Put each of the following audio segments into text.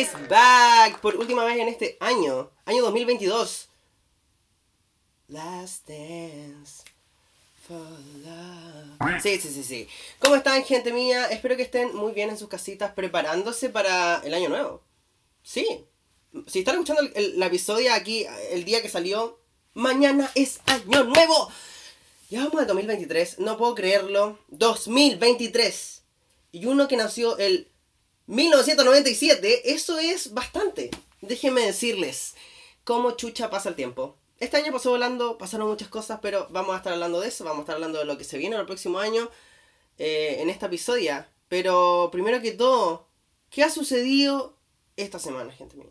is back por última vez en este año, año 2022. Last Dance for Love. Sí, sí, sí, sí. ¿Cómo están, gente mía? Espero que estén muy bien en sus casitas preparándose para el año nuevo. Sí. Si están escuchando el, el- la episodio aquí el día que salió, mañana es año nuevo. Ya vamos al 2023, no puedo creerlo. 2023. Y uno que nació el 1997, eso es bastante. Déjenme decirles cómo chucha pasa el tiempo. Este año pasó volando, pasaron muchas cosas, pero vamos a estar hablando de eso, vamos a estar hablando de lo que se viene el próximo año eh, en esta episodio. Pero primero que todo, ¿qué ha sucedido esta semana, gente mía?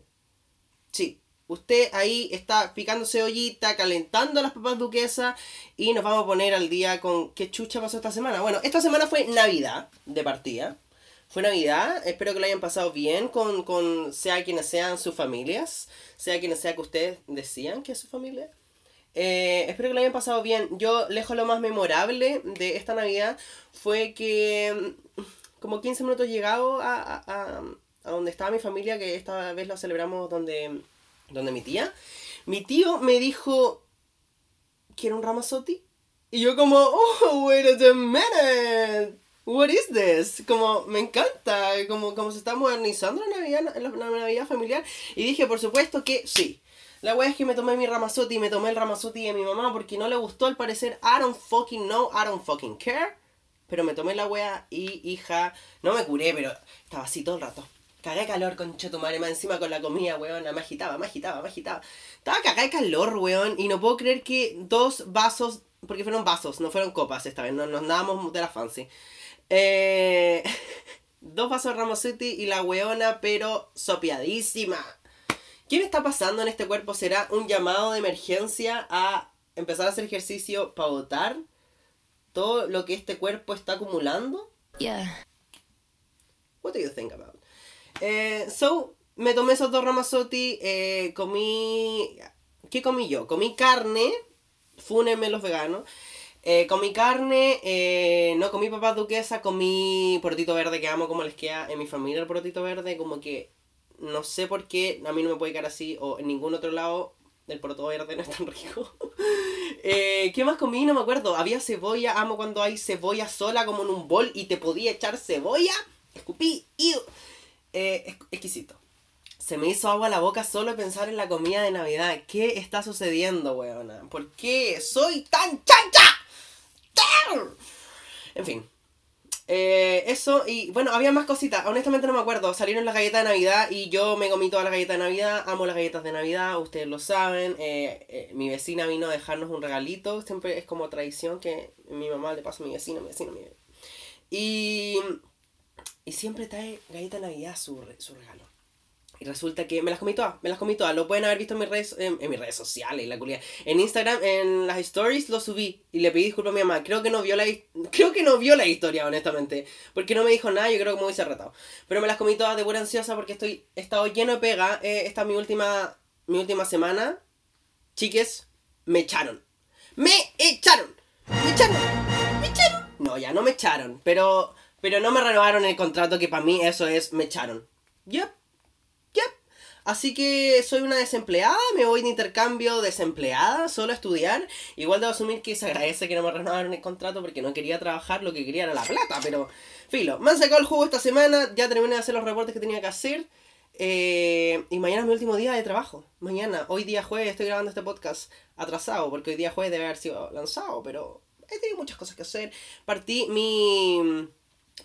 Sí, usted ahí está picándose ollita, calentando las papas duquesas y nos vamos a poner al día con qué chucha pasó esta semana. Bueno, esta semana fue Navidad de partida. Fue Navidad, espero que lo hayan pasado bien con, con sea quienes sean sus familias, sea quienes sea que ustedes decían que es su familia. Eh, espero que lo hayan pasado bien. Yo, lejos lo más memorable de esta Navidad fue que mm, como 15 minutos llegado a, a, a, donde estaba mi familia, que esta vez lo celebramos donde, donde mi tía. Mi tío me dijo, ¿quiere un ramazotti? Y yo como, oh, wait a minute. What is this? Como, me encanta, como, como se está modernizando la Navidad, la, la Navidad familiar. Y dije, por supuesto que sí. La wea es que me tomé mi ramazotti y me tomé el ramazotti de mi mamá porque no le gustó al parecer. I don't fucking know, I don't fucking care. Pero me tomé la wea y, hija, no me curé, pero estaba así todo el rato. Cagué calor con tu madre, más encima con la comida, weón. Me agitaba, me agitaba, me agitaba. Estaba cagada de calor, weón. Y no puedo creer que dos vasos, porque fueron vasos, no fueron copas esta vez, no nos dábamos de la fancy. Eh, dos vasos de Ramazotti y la weona, pero sopiadísima. ¿Qué me está pasando en este cuerpo? ¿Será un llamado de emergencia a empezar a hacer ejercicio para botar todo lo que este cuerpo está acumulando? Yeah. What do you think about? Eh, so, me tomé esos dos ramazotti, eh, comí... ¿Qué comí yo? Comí carne, fúnenme los veganos. Eh, comí carne, eh, no comí papas duquesa, comí porotito verde que amo como les queda en mi familia el porotito verde, como que no sé por qué a mí no me puede quedar así o en ningún otro lado el poroto verde no es tan rico. Eh, ¿Qué más comí? No me acuerdo. Había cebolla, amo cuando hay cebolla sola como en un bol y te podía echar cebolla. Escupí, ¡iu! Eh, ex- exquisito. Se me hizo agua la boca solo pensar en la comida de Navidad. ¿Qué está sucediendo, weona? ¿Por qué soy tan chancha? En fin. Eh, eso, y bueno, había más cositas. Honestamente no me acuerdo. Salieron las galletas de Navidad y yo me comí todas las galletas de Navidad. Amo las galletas de Navidad, ustedes lo saben. Eh, eh, mi vecina vino a dejarnos un regalito. Siempre es como tradición que mi mamá le pasa a mi vecino, mi vecino, mi Y, y siempre trae galleta de Navidad su, su regalo. Y resulta que me las comí todas, me las comí todas. Lo pueden haber visto en mis redes, en, mis redes sociales, la culia. En Instagram, en las stories lo subí y le pedí disculpas a mi mamá. Creo que no vio la creo que no vio la historia, honestamente. Porque no me dijo nada, yo creo que me hubiese retado. Pero me las comí todas de buena ansiosa porque estoy, estado lleno de pega. Eh, esta es mi última, mi última semana. Chiques, me echaron. ¡Me echaron! ¡Me echaron! ¡Me echaron! No, ya no me echaron. Pero, pero no me renovaron el contrato que para mí eso es me echaron. Yep. Así que soy una desempleada, me voy de intercambio desempleada, solo a estudiar. Igual debo asumir que se agradece que no me renovaron el contrato porque no quería trabajar, lo que quería era la plata, pero filo. Me han sacado el jugo esta semana, ya terminé de hacer los reportes que tenía que hacer. eh, y mañana es mi último día de trabajo. Mañana, hoy día jueves, estoy grabando este podcast atrasado, porque hoy día jueves debe haber sido lanzado, pero he tenido muchas cosas que hacer. Partí mi,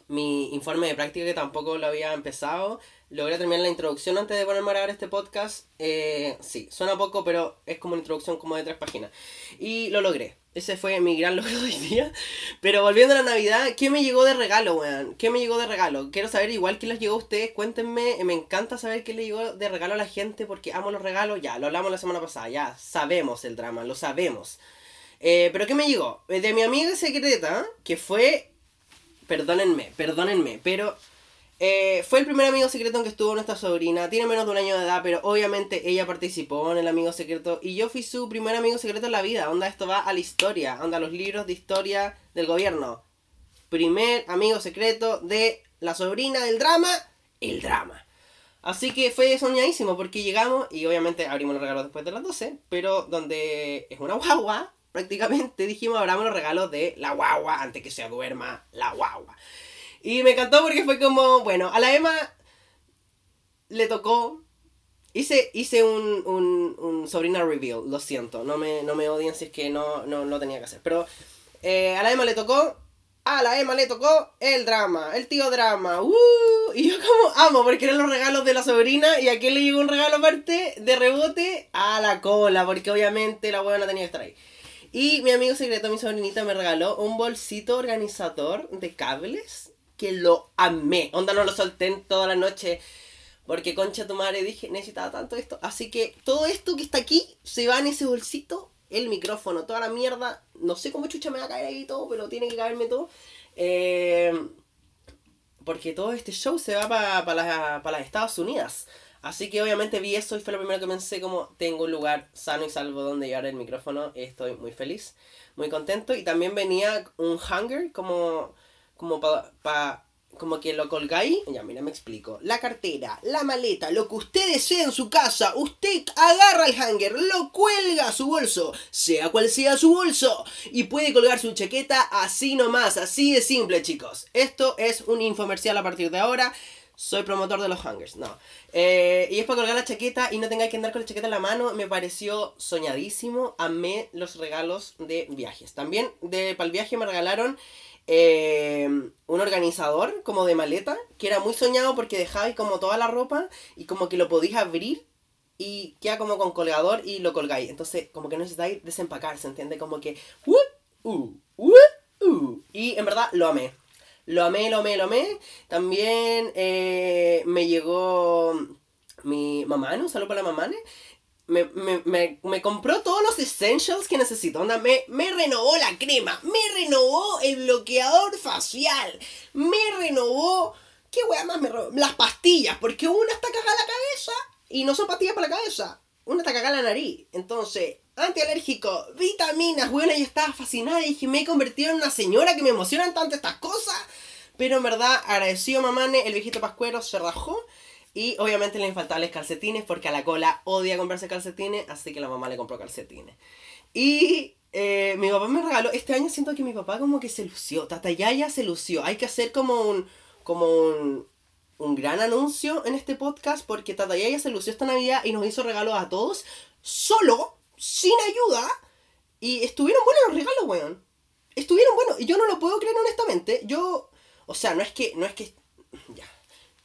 mi informe de práctica que tampoco lo había empezado. Logré terminar la introducción antes de ponerme a grabar este podcast. Eh, sí, suena poco, pero es como una introducción como de tres páginas. Y lo logré. Ese fue mi gran logro de hoy día. Pero volviendo a la Navidad, ¿qué me llegó de regalo, weón? ¿Qué me llegó de regalo? Quiero saber igual qué les llegó a ustedes. Cuéntenme, me encanta saber qué le llegó de regalo a la gente porque amo los regalos. Ya, lo hablamos la semana pasada, ya sabemos el drama, lo sabemos. Eh, pero ¿qué me llegó? Eh, De mi amiga secreta, que fue perdónenme, perdónenme, pero eh, fue el primer amigo secreto en que estuvo nuestra sobrina. Tiene menos de un año de edad, pero obviamente ella participó en el amigo secreto. Y yo fui su primer amigo secreto en la vida. Onda, esto va a la historia. Onda, los libros de historia del gobierno. Primer amigo secreto de la sobrina del drama, el drama. Así que fue soñadísimo porque llegamos y obviamente abrimos los regalos después de las 12, pero donde es una guagua, prácticamente dijimos abramos los regalos de la guagua antes que se duerma la guagua. Y me encantó porque fue como, bueno, a la Emma le tocó Hice, hice un, un, sobrina reveal, lo siento, no me, no me odien si es que no, no, no tenía que hacer. Pero eh, a la Emma le tocó, a la Emma le tocó el drama, el tío drama. Uh, y yo como amo, porque eran los regalos de la sobrina y a quién le llegó un regalo aparte de rebote a la cola, porque obviamente la no tenía que estar ahí. Y mi amigo secreto, mi sobrinita, me regaló un bolsito organizador de cables que lo amé. Onda no lo solté en toda la noche porque concha tu madre dije, necesitaba tanto esto. Así que todo esto que está aquí se va en ese bolsito. El micrófono, toda la mierda. No sé cómo chucha me va a caer ahí todo, pero tiene que caerme todo. Eh, porque todo este show se va para pa las Estados Unidos. Así que obviamente vi eso y fue lo primero que pensé como tengo un lugar sano y salvo donde llevar el micrófono. Estoy muy feliz, muy contento. Y también venía un hanger como, como para como que lo colgáis, ya mira, me explico. La cartera, la maleta, lo que usted desee en su casa, usted agarra el hanger, lo cuelga a su bolso, sea cual sea su bolso, y puede colgar su chaqueta así nomás, así de simple, chicos. Esto es un infomercial a partir de ahora. Soy promotor de los hangers, no. Eh, y es para colgar la chaqueta y no tengáis que andar con la chaqueta en la mano. Me pareció soñadísimo. Amé los regalos de viajes. También de, para el viaje me regalaron eh, un organizador como de maleta, que era muy soñado porque dejabais como toda la ropa y como que lo podías abrir y queda como con colgador y lo colgáis. Entonces, como que necesitáis desempacar, ¿se entiende? Como que... Uh, uh, uh, y en verdad lo amé. Lo amé, lo amé, lo amé. También eh, me llegó mi mamá, ¿no? Un saludo para la mamá, me, me, me, compró todos los essentials que necesito. Onda, me, me renovó la crema, me renovó el bloqueador facial, me renovó. ¿Qué wea más me renovó? Las pastillas, porque una está cagada la cabeza y no son pastillas para la cabeza. Una está cagada la nariz. Entonces, antialérgico, vitaminas, weona, yo estaba fascinada y dije, me he convertido en una señora que me emocionan tanto estas cosas. Pero en verdad, agradecido mamane, el viejito pascuero se rajó. Y obviamente le infaltables calcetines porque a la cola odia comprarse calcetines, así que la mamá le compró calcetines. Y eh, mi papá me regaló, este año siento que mi papá como que se lució, Tata Yaya se lució. Hay que hacer como un, como un, un gran anuncio en este podcast porque Tata Yaya se lució esta Navidad y nos hizo regalos a todos, solo, sin ayuda. Y estuvieron buenos los regalos, weón. Estuvieron buenos. Y yo no lo puedo creer honestamente. Yo, o sea, no es que, no es que, ya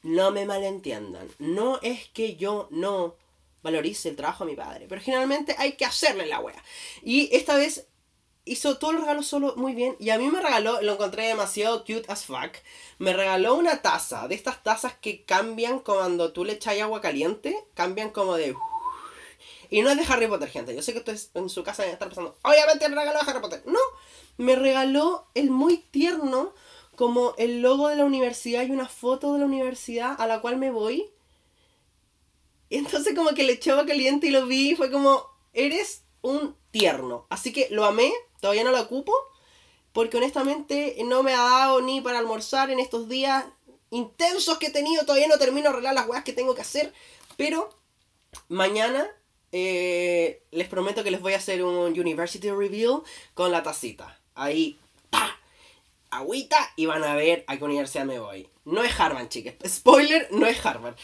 no me malentiendan. No es que yo no valorice el trabajo de mi padre, pero generalmente hay que hacerle la wea. Y esta vez hizo todos los regalos solo muy bien. Y a mí me regaló, lo encontré demasiado cute as fuck. Me regaló una taza, de estas tazas que cambian cuando tú le echas agua caliente. Cambian como de. Y no es de Harry Potter, gente. Yo sé que ustedes en su casa deben estar pensando, obviamente me regaló de Harry Potter. No, me regaló el muy tierno como el logo de la universidad y una foto de la universidad a la cual me voy. Y entonces como que le echaba caliente y lo vi y fue como, eres un tierno. Así que lo amé, todavía no lo ocupo, porque honestamente no me ha dado ni para almorzar en estos días intensos que he tenido, todavía no termino de arreglar las weas que tengo que hacer, pero mañana eh, les prometo que les voy a hacer un University Review con la tacita. Ahí agüita y van a ver a qué universidad me voy. No es Harvard, chicas. Spoiler, no es Harvard.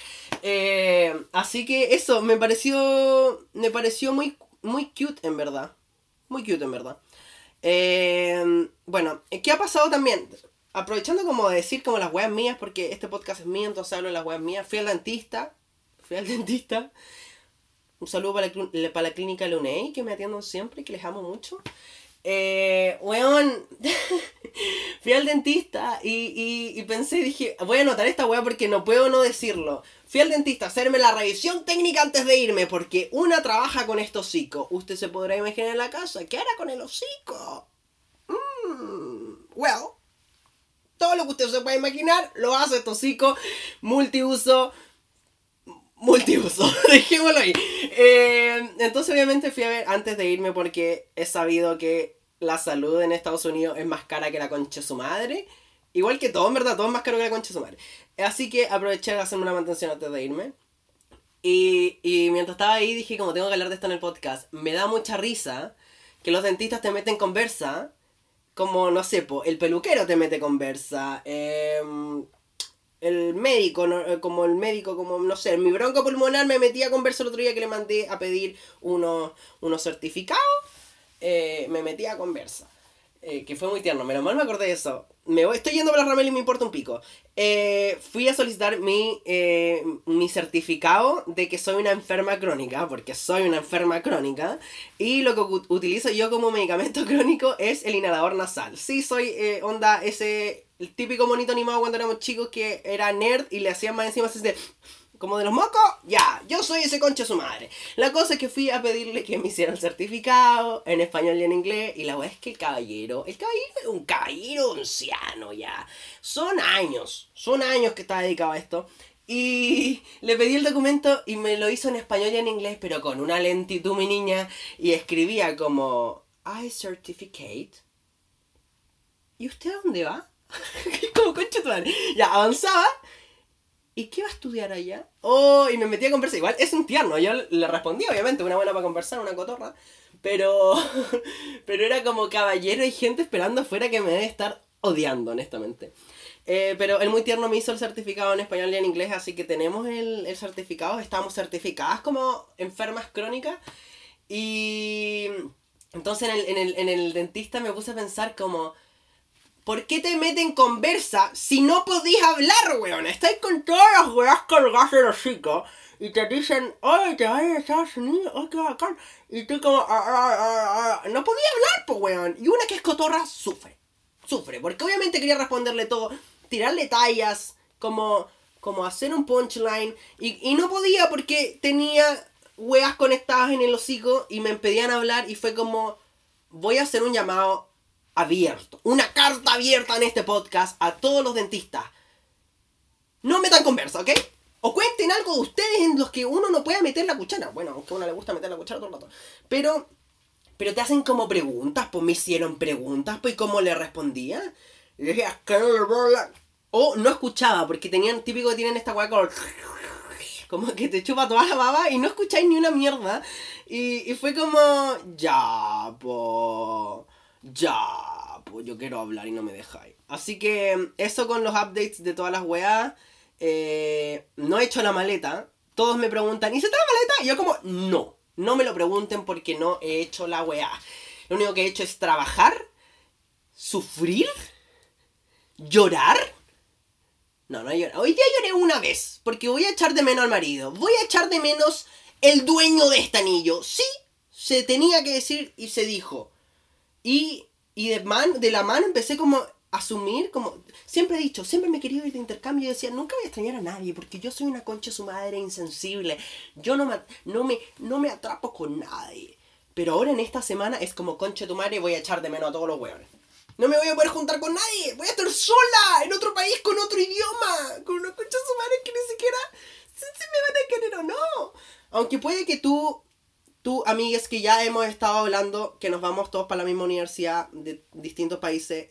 Eh, así que eso, me pareció. Me pareció muy, muy cute, en verdad. Muy cute, en verdad. Eh, bueno, ¿qué ha pasado también? Aprovechando como de decir como las weas mías, porque este podcast es mío, entonces hablo de las weas mías. Fui al dentista. Fui al dentista. Un saludo para la, para la clínica Luney, que me atienden siempre y que les amo mucho. Eh, weón, fui al dentista y, y, pensé, dije, voy a anotar esta weá porque no puedo no decirlo. Fui al dentista a hacerme la revisión técnica antes de irme porque una trabaja con este hocico. Usted se podrá imaginar en la casa, ¿qué hará con el hocico? Mmm, well, todo lo que usted se pueda imaginar lo hace este hocico multiuso multiuso, dejémoslo ahí. Eh, entonces obviamente fui a ver antes de irme porque he sabido que la salud en Estados Unidos es más cara que la concha de su madre. Igual que todo, en verdad, todo es más caro que la concha de su madre. Así que aproveché de hacerme una mantención antes de irme. Y, y mientras estaba ahí dije, como tengo que hablar de esto en el podcast, me da mucha risa que los dentistas te meten conversa, como, no sé, po, el peluquero te mete conversa, em, el médico, eh, como el médico, como, no sé, mi bronco pulmonar me metía a conversa el otro día que le mandé a pedir unos, unos certificados, eh, me metía a conversa. Eh, que fue muy tierno, menos mal me acordé de eso. Me voy, estoy yendo para la Ramel y me importa un pico. Eh, fui a solicitar mi, eh, mi certificado de que soy una enferma crónica, porque soy una enferma crónica, y lo que utilizo yo como medicamento crónico es el inhalador nasal. Sí, soy onda ese, el típico monito animado cuando éramos chicos que era nerd y le hacían más encima ese de como de los mocos, ya, yo soy ese concha su madre. La cosa es que fui a pedirle que me hiciera el certificado en español y en inglés. Y la verdad es que el caballero, el caballero es un caballero anciano ya. Son años, son años que está dedicado a esto. Y le pedí el documento y me lo hizo en español y en inglés, pero con una lentitud, mi niña. Y escribía como, I certificate. ¿Y usted a dónde va? como concha tu madre. Ya, avanzaba ¿y qué va a estudiar allá? Oh, y me metí a conversar. Igual es un tierno. Yo le respondí, obviamente, una buena para conversar, una cotorra. Pero, pero era como caballero y gente esperando afuera que me debe estar odiando, honestamente. Eh, pero el muy tierno me hizo el certificado en español y en inglés, así que tenemos el, el certificado. Estamos certificadas como enfermas crónicas. Y entonces en el, en el, en el dentista me puse a pensar como ¿Por qué te meten conversa si no podís hablar, weón? Estáis con todas las weas colgadas de los chicos y te dicen, oye, te vas a Estados Unidos, oh, qué bacán. Y tú como, ah, ah, ah, no podía hablar, pues, weón. Y una que es cotorra sufre, sufre, porque obviamente quería responderle todo, tirarle tallas, como, como hacer un punchline, y, y no podía porque tenía weas conectadas en el hocico y me impedían hablar y fue como, voy a hacer un llamado abierto, una carta abierta en este podcast a todos los dentistas. No metan conversa, ¿ok? O cuenten algo de ustedes en los que uno no pueda meter la cuchara. Bueno, aunque a uno le gusta meter la cuchara todo el rato. Pero, pero te hacen como preguntas, pues me hicieron preguntas, pues cómo le respondía. Le dije, O no escuchaba, porque tenían, típico que tienen esta weá como... Como que te chupa toda la baba y no escucháis ni una mierda. Y, y fue como, ya, po ya, pues yo quiero hablar y no me dejáis. Así que eso con los updates de todas las weas. Eh, no he hecho la maleta. Todos me preguntan, ¿hice la maleta? Y yo como, no. No me lo pregunten porque no he hecho la weá. Lo único que he hecho es trabajar, sufrir, llorar. No, no he llorado. Hoy día lloré una vez porque voy a echar de menos al marido. Voy a echar de menos el dueño de este anillo. Sí, se tenía que decir y se dijo. Y, y de, man, de la mano empecé como a asumir, como siempre he dicho, siempre me he querido ir de intercambio y decía, nunca voy a extrañar a nadie porque yo soy una concha su madre insensible. Yo no me, no me, no me atrapo con nadie. Pero ahora en esta semana es como concha tu madre voy a echar de menos a todos los hueones. No me voy a poder juntar con nadie. Voy a estar sola en otro país con otro idioma. Con concha su madre que ni siquiera sé si me van a querer o no. Aunque puede que tú tú, amigas, que ya hemos estado hablando, que nos vamos todos para la misma universidad de distintos países,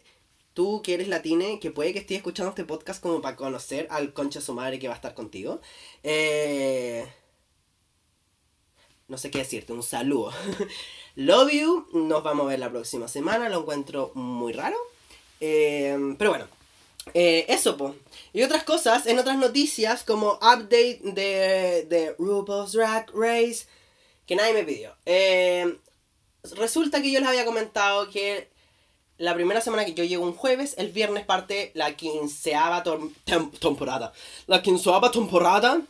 tú que eres latine, que puede que estés escuchando este podcast como para conocer al concha su madre que va a estar contigo. Eh, no sé qué decirte, un saludo. Love you, nos vamos a ver la próxima semana, lo encuentro muy raro. Eh, pero bueno, eh, eso, po. Y otras cosas, en otras noticias, como update de, de RuPaul's Drag Race que nadie me pidió. Eh, resulta que yo les había comentado que la primera semana que yo llego un jueves, el viernes parte la quinceava temporada. La quinceava temporada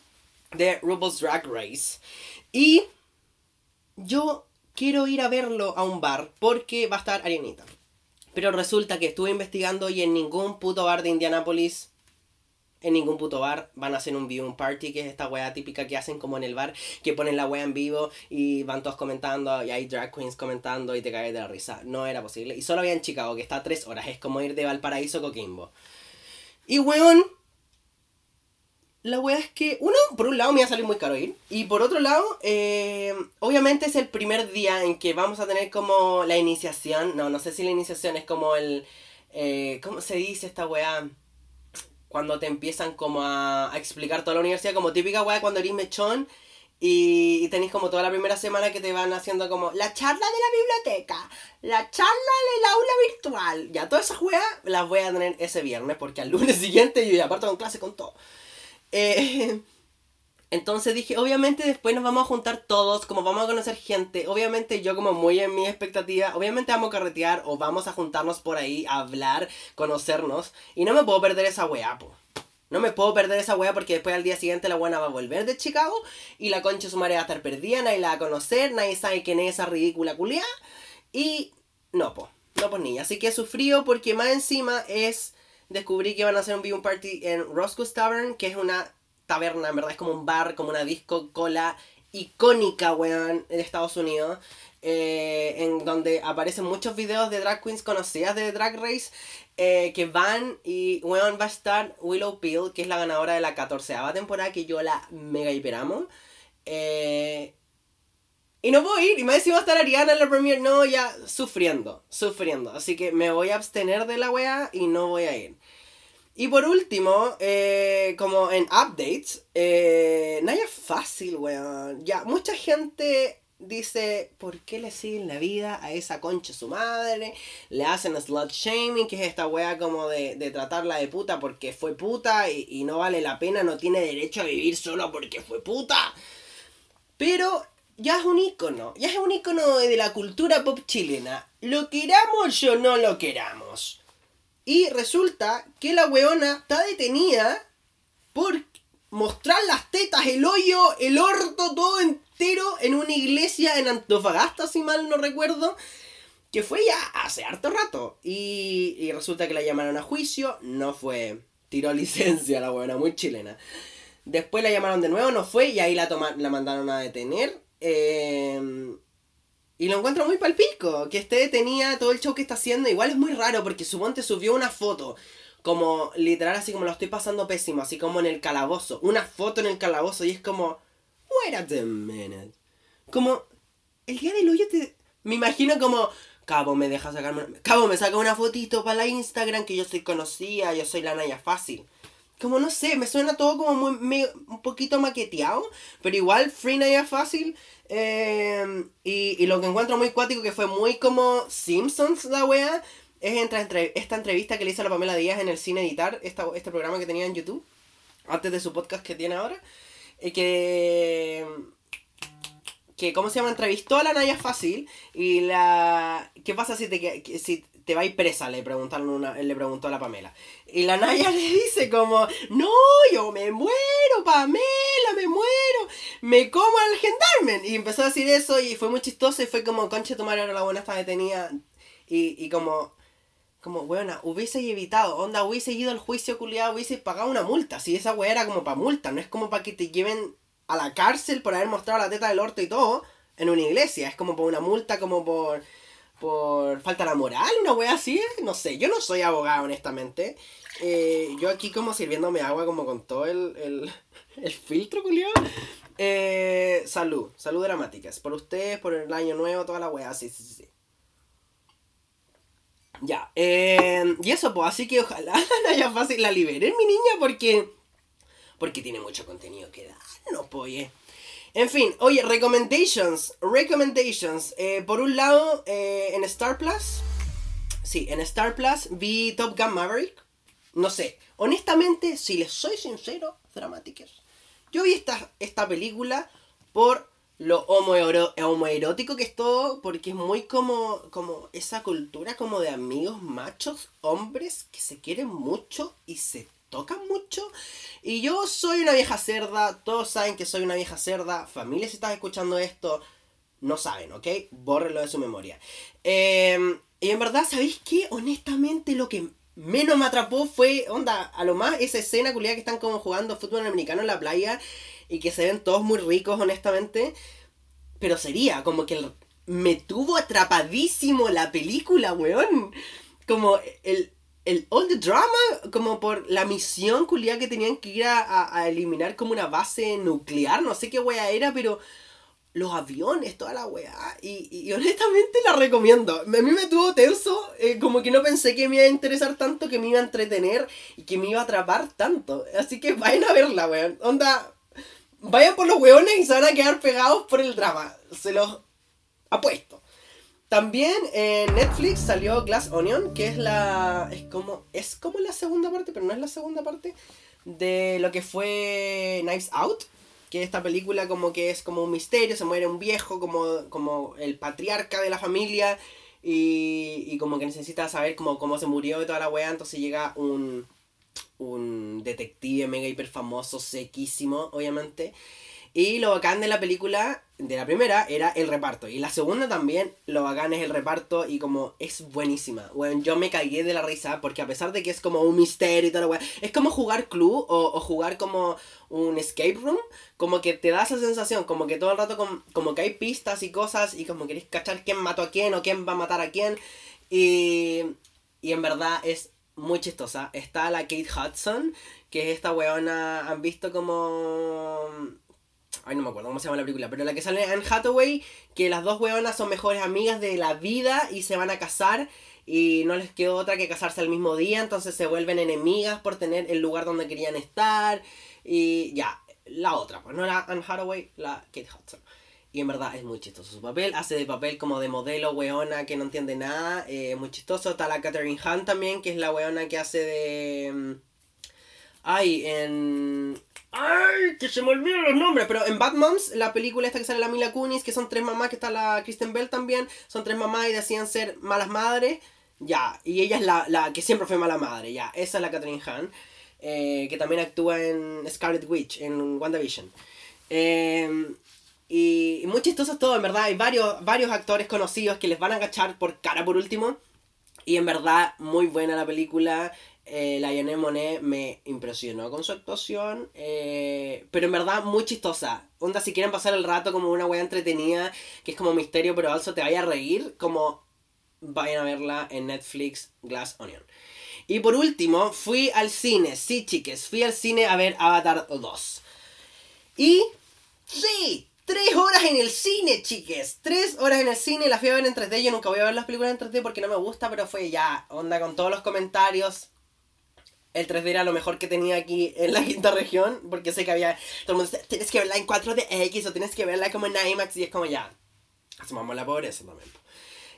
de RuPaul's Drag Race. Y yo quiero ir a verlo a un bar porque va a estar Arianita. Pero resulta que estuve investigando y en ningún puto bar de Indianapolis en ningún puto bar van a hacer un viewing party, que es esta wea típica que hacen como en el bar, que ponen la wea en vivo y van todos comentando y hay drag queens comentando y te caes de la risa. No era posible. Y solo había en Chicago, que está a tres horas. Es como ir de Valparaíso a Coquimbo. Y weón, la wea es que, uno, por un lado me iba a salir muy caro ir. Y por otro lado, eh, obviamente es el primer día en que vamos a tener como la iniciación. No, no sé si la iniciación es como el... Eh, ¿Cómo se dice esta weá? Cuando te empiezan como a, explicar toda la universidad, como típica weá cuando eres mechón, Y, tenéis como toda la primera semana que te van haciendo como la charla de la biblioteca, la charla del aula virtual. Ya todas esas weas las voy a tener ese viernes porque al lunes siguiente yo ya parto con clase con todo. Eh, entonces dije, obviamente después nos vamos a juntar todos, como vamos a conocer gente. Obviamente yo como muy en mi expectativa, obviamente vamos a carretear o vamos a juntarnos por ahí a hablar, conocernos. Y no me puedo perder esa wea, po. No me puedo perder esa wea porque después al día siguiente la buena va a volver de Chicago y la concha su madre va a estar perdida, nadie la va a conocer, nadie sabe quién es esa ridícula culia. Y no, po, no pues niña. Así que sufrió porque más encima es descubrí que van a hacer un viewing party en Roscoe's Tavern, que es una taberna, en verdad es como un bar, como una disco cola icónica, weón, en Estados Unidos. Eh, en donde aparecen muchos videos de drag queens conocidas de Drag Race eh, que van y weón va a estar Willow Peel, que es la ganadora de la 14 temporada, que yo la mega hiperamo. Eh, y no voy a ir, y me decía va estar Ariana en la premiere, no, ya sufriendo, sufriendo. Así que me voy a abstener de la wea y no voy a ir. Y por último, eh, como en updates, eh, Naya fácil, weón. Ya, mucha gente dice, ¿por qué le siguen la vida a esa concha su madre? Le hacen slut shaming, que es esta wea como de, de tratarla de puta porque fue puta y, y, no vale la pena, no tiene derecho a vivir solo porque fue puta. Pero ya es un icono, ya es un icono de la cultura pop chilena. Lo queramos o no lo queramos. Y resulta que la weona está detenida por mostrar las tetas, el hoyo, el orto, todo entero en una iglesia en Antofagasta, si mal no recuerdo, que fue ya hace harto rato. Y, resulta que la llamaron a juicio, no fue, tiró licencia la buena, muy chilena. Después la llamaron de nuevo, no fue, y ahí la, la mandaron a detener. Eh, y lo encuentro muy palpico, que esté detenida todo el show que está haciendo. Igual es muy raro porque te subió una foto como literal así como lo estoy pasando pésimo, así como en el calabozo, una foto en el calabozo y es como, wait a minute. Como, el día del hoyo te... Me imagino como, Cabo me deja sacarme... Cabo me saca una fotito para la Instagram que yo soy conocida, yo soy la Naya fácil. Como no sé, me suena todo como muy, un poquito maqueteado, pero igual Free Naya fácil. Eh, y, y, lo que encuentro muy cuático, que fue muy como Simpsons la wea, es entre, esta entrevista que le hizo la Pamela Díaz en el cine editar, esta, este programa que tenía en YouTube, antes de su podcast que tiene ahora, y que que ¿cómo se llama? Entrevistó a la Naya Fácil y la ¿qué pasa si te si te vais presa? Le preguntaron una, le preguntó a la Pamela. Y la Naya le dice como, "No, yo me muero, Pamela, me muero. Me como al gendarme." Y empezó a decir eso y fue muy chistoso y fue como, "Concha tu madre, ahora la buena está detenida." Y, y como como, weona, hubiese evitado, onda, hubiese ido al juicio culiado, hubiese pagado una multa. Si esa weá era como para multa, no es como para que te lleven a la cárcel por haber mostrado la teta del orto y todo en una iglesia. Es como por una multa, como por, por falta de moral, una weá así. No sé, yo no soy abogado, honestamente. Eh, yo aquí como sirviéndome agua como con todo el, el, el filtro, culiado. Eh, salud, salud dramáticas. Por ustedes, por el año nuevo, toda la weá, sí, sí, sí. Ya, eh, y eso, pues, así que ojalá no haya fácil la liberen, mi niña, porque. Porque tiene mucho contenido que dar, no, pues, En fin, oye, recommendations. Recommendations. Eh, por un lado, eh, en Star Plus. Sí, en Star Plus vi Top Gun Maverick. No sé, honestamente, si les soy sincero, dramáticos. Yo vi esta, esta película por lo homoerótico que es todo, porque es muy como, como esa cultura como de amigos machos, hombres que se quieren mucho y se tocan mucho. Y yo soy una vieja cerda, todos saben que soy una vieja cerda, familia si estás escuchando esto, no saben, ¿ok? Bórrenlo de su memoria. Em, y en verdad, ¿sabéis qué? Honestamente lo que menos me atrapó fue, onda, a lo más esa escena culiada que están como jugando fútbol americano en la playa y que se ven todos muy ricos, honestamente. Pero sería como que me tuvo atrapadísimo la película, weón. Como el, el all the drama, como por la misión culiada que tenían que ir a, eliminar como una base nuclear, no sé qué wea era, pero los aviones, toda la weá. Y, honestamente la recomiendo. A mí me tuvo tenso, eh, como que no pensé que me iba a interesar tanto, que me iba a entretener y que me iba a atrapar tanto. Así que vayan a verla, weón. Onda, vayan por los hueones y se van a quedar pegados por el drama. Se los apuesto. También en Netflix salió Glass Onion, que es la. Es como. Es como la segunda parte, pero no es la segunda parte. De lo que fue Knives Out. Que esta película como que es como un misterio. Se muere un viejo, como, como el patriarca de la familia. Y, y como que necesita saber cómo, cómo se murió y toda la weá. Entonces llega un, un detective mega hiper famoso, sequísimo, obviamente. Y lo bacán de la película, de la primera, era el reparto. Y la segunda también, lo bacán es el reparto y como es buenísima. Bueno, yo me cagué de la risa porque a pesar de que es como un misterio y todo lo es como jugar club o, jugar como un escape room. Como que te da esa sensación, como que todo el rato como, que hay pistas y cosas y como querés cachar quién mató a quién o quién va a matar a quién. Y, y en verdad es muy chistosa. Está la Kate Hudson, que es esta weona, han visto como Ay, no me acuerdo cómo se llama la película, pero la que sale Anne Hathaway, que las dos weonas son mejores amigas de la vida y se van a casar y no les quedó otra que casarse al mismo día, entonces se vuelven enemigas por tener el lugar donde querían estar y ya, la otra, pues no era Anne Hathaway, la Kate Hudson. Y en verdad es muy chistoso su papel. Hace de papel como de modelo weona que no entiende nada. Eh, muy chistoso. Está la Catherine Hunt también, que es la weona que hace de... Mm, ay, en... Que se me olvidan los nombres. Pero en Bad Moms, la película esta que sale la Mila Kunis, que son tres mamás, que está la Kristen Bell también. Son tres mamás y decían ser malas madres. Ya. Y ella es la, la que siempre fue mala madre. Ya. Esa es la Catherine Hahn. Eh, que también actúa en Scarlet Witch, en WandaVision. Eh, y, muy chistoso todo, en verdad. Hay varios, varios actores conocidos que les van a agachar por cara por último. Y en verdad, muy buena la película eh, Lionel Monet me impresionó con su actuación, eh, pero en verdad muy chistosa. Onda, si quieren pasar el rato como una wea entretenida, que es como misterio, pero also te vaya a reír, como vayan a verla en Netflix Glass Onion. Y por último, fui al cine, sí chiques, fui al cine a ver Avatar 2. Y sí, Tres horas en el cine, chiques. Tres horas en el cine. La fui a ver en 3D. Yo nunca voy a ver las películas en 3D porque no me gusta, pero fue ya. Onda con todos los comentarios el 3D era lo mejor que tenía aquí en la quinta región, porque sé que había, todo el mundo dice, tienes que verla en 4DX o tienes que verla como en IMAX y es como ya, asumamos la pobreza también.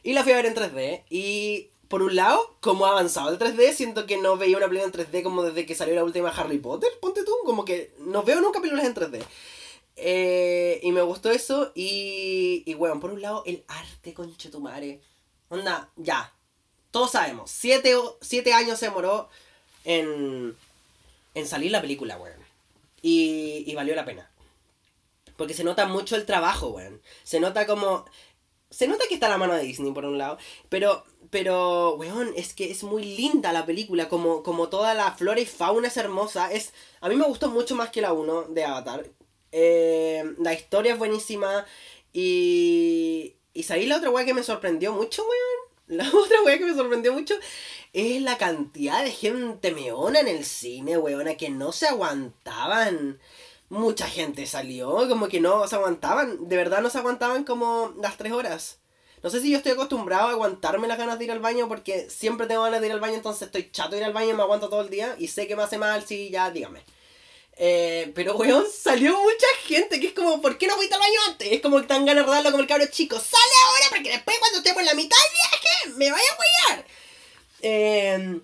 Y la fui a ver en 3D y por un lado, como ha avanzado el 3D, siento que no veía una película en 3D como desde que salió la última Harry Potter, ponte tú, como que no veo nunca películas en 3D. Eh, y me gustó eso y, y bueno, por un lado, el arte, conchetumare. Onda, ya, todos sabemos, siete, siete años se demoró en, en salir la película, weón. Y, y valió la pena. Porque se nota mucho el trabajo, weón. Se nota como... Se nota que está la mano de Disney por un lado, pero, pero, weón, es que es muy linda la película, como, como toda la flora y fauna es hermosa. Es, a mí me gustó mucho más que la 1 de Avatar. Eh, la historia es buenísima y... Y salí la otra weá que me sorprendió mucho, weón. La otra weá que me sorprendió mucho es la cantidad de gente meona en el cine, weona, que no se aguantaban. Mucha gente salió, como que no se aguantaban. De verdad no se aguantaban como las tres horas. No sé si yo estoy acostumbrado a aguantarme las ganas de ir al baño porque siempre tengo ganas de ir al baño, entonces estoy chato de ir al baño y me aguanto todo el día y sé que me hace mal, sí, ya, dígame. Eh, pero, weón, salió mucha gente que es como, ¿por qué no fuiste al baño antes? Es como que están ganas de rodarlo como el cabro chico. Sale ahora porque después cuando estemos en la mitad del viaje me vaya a huear. Em,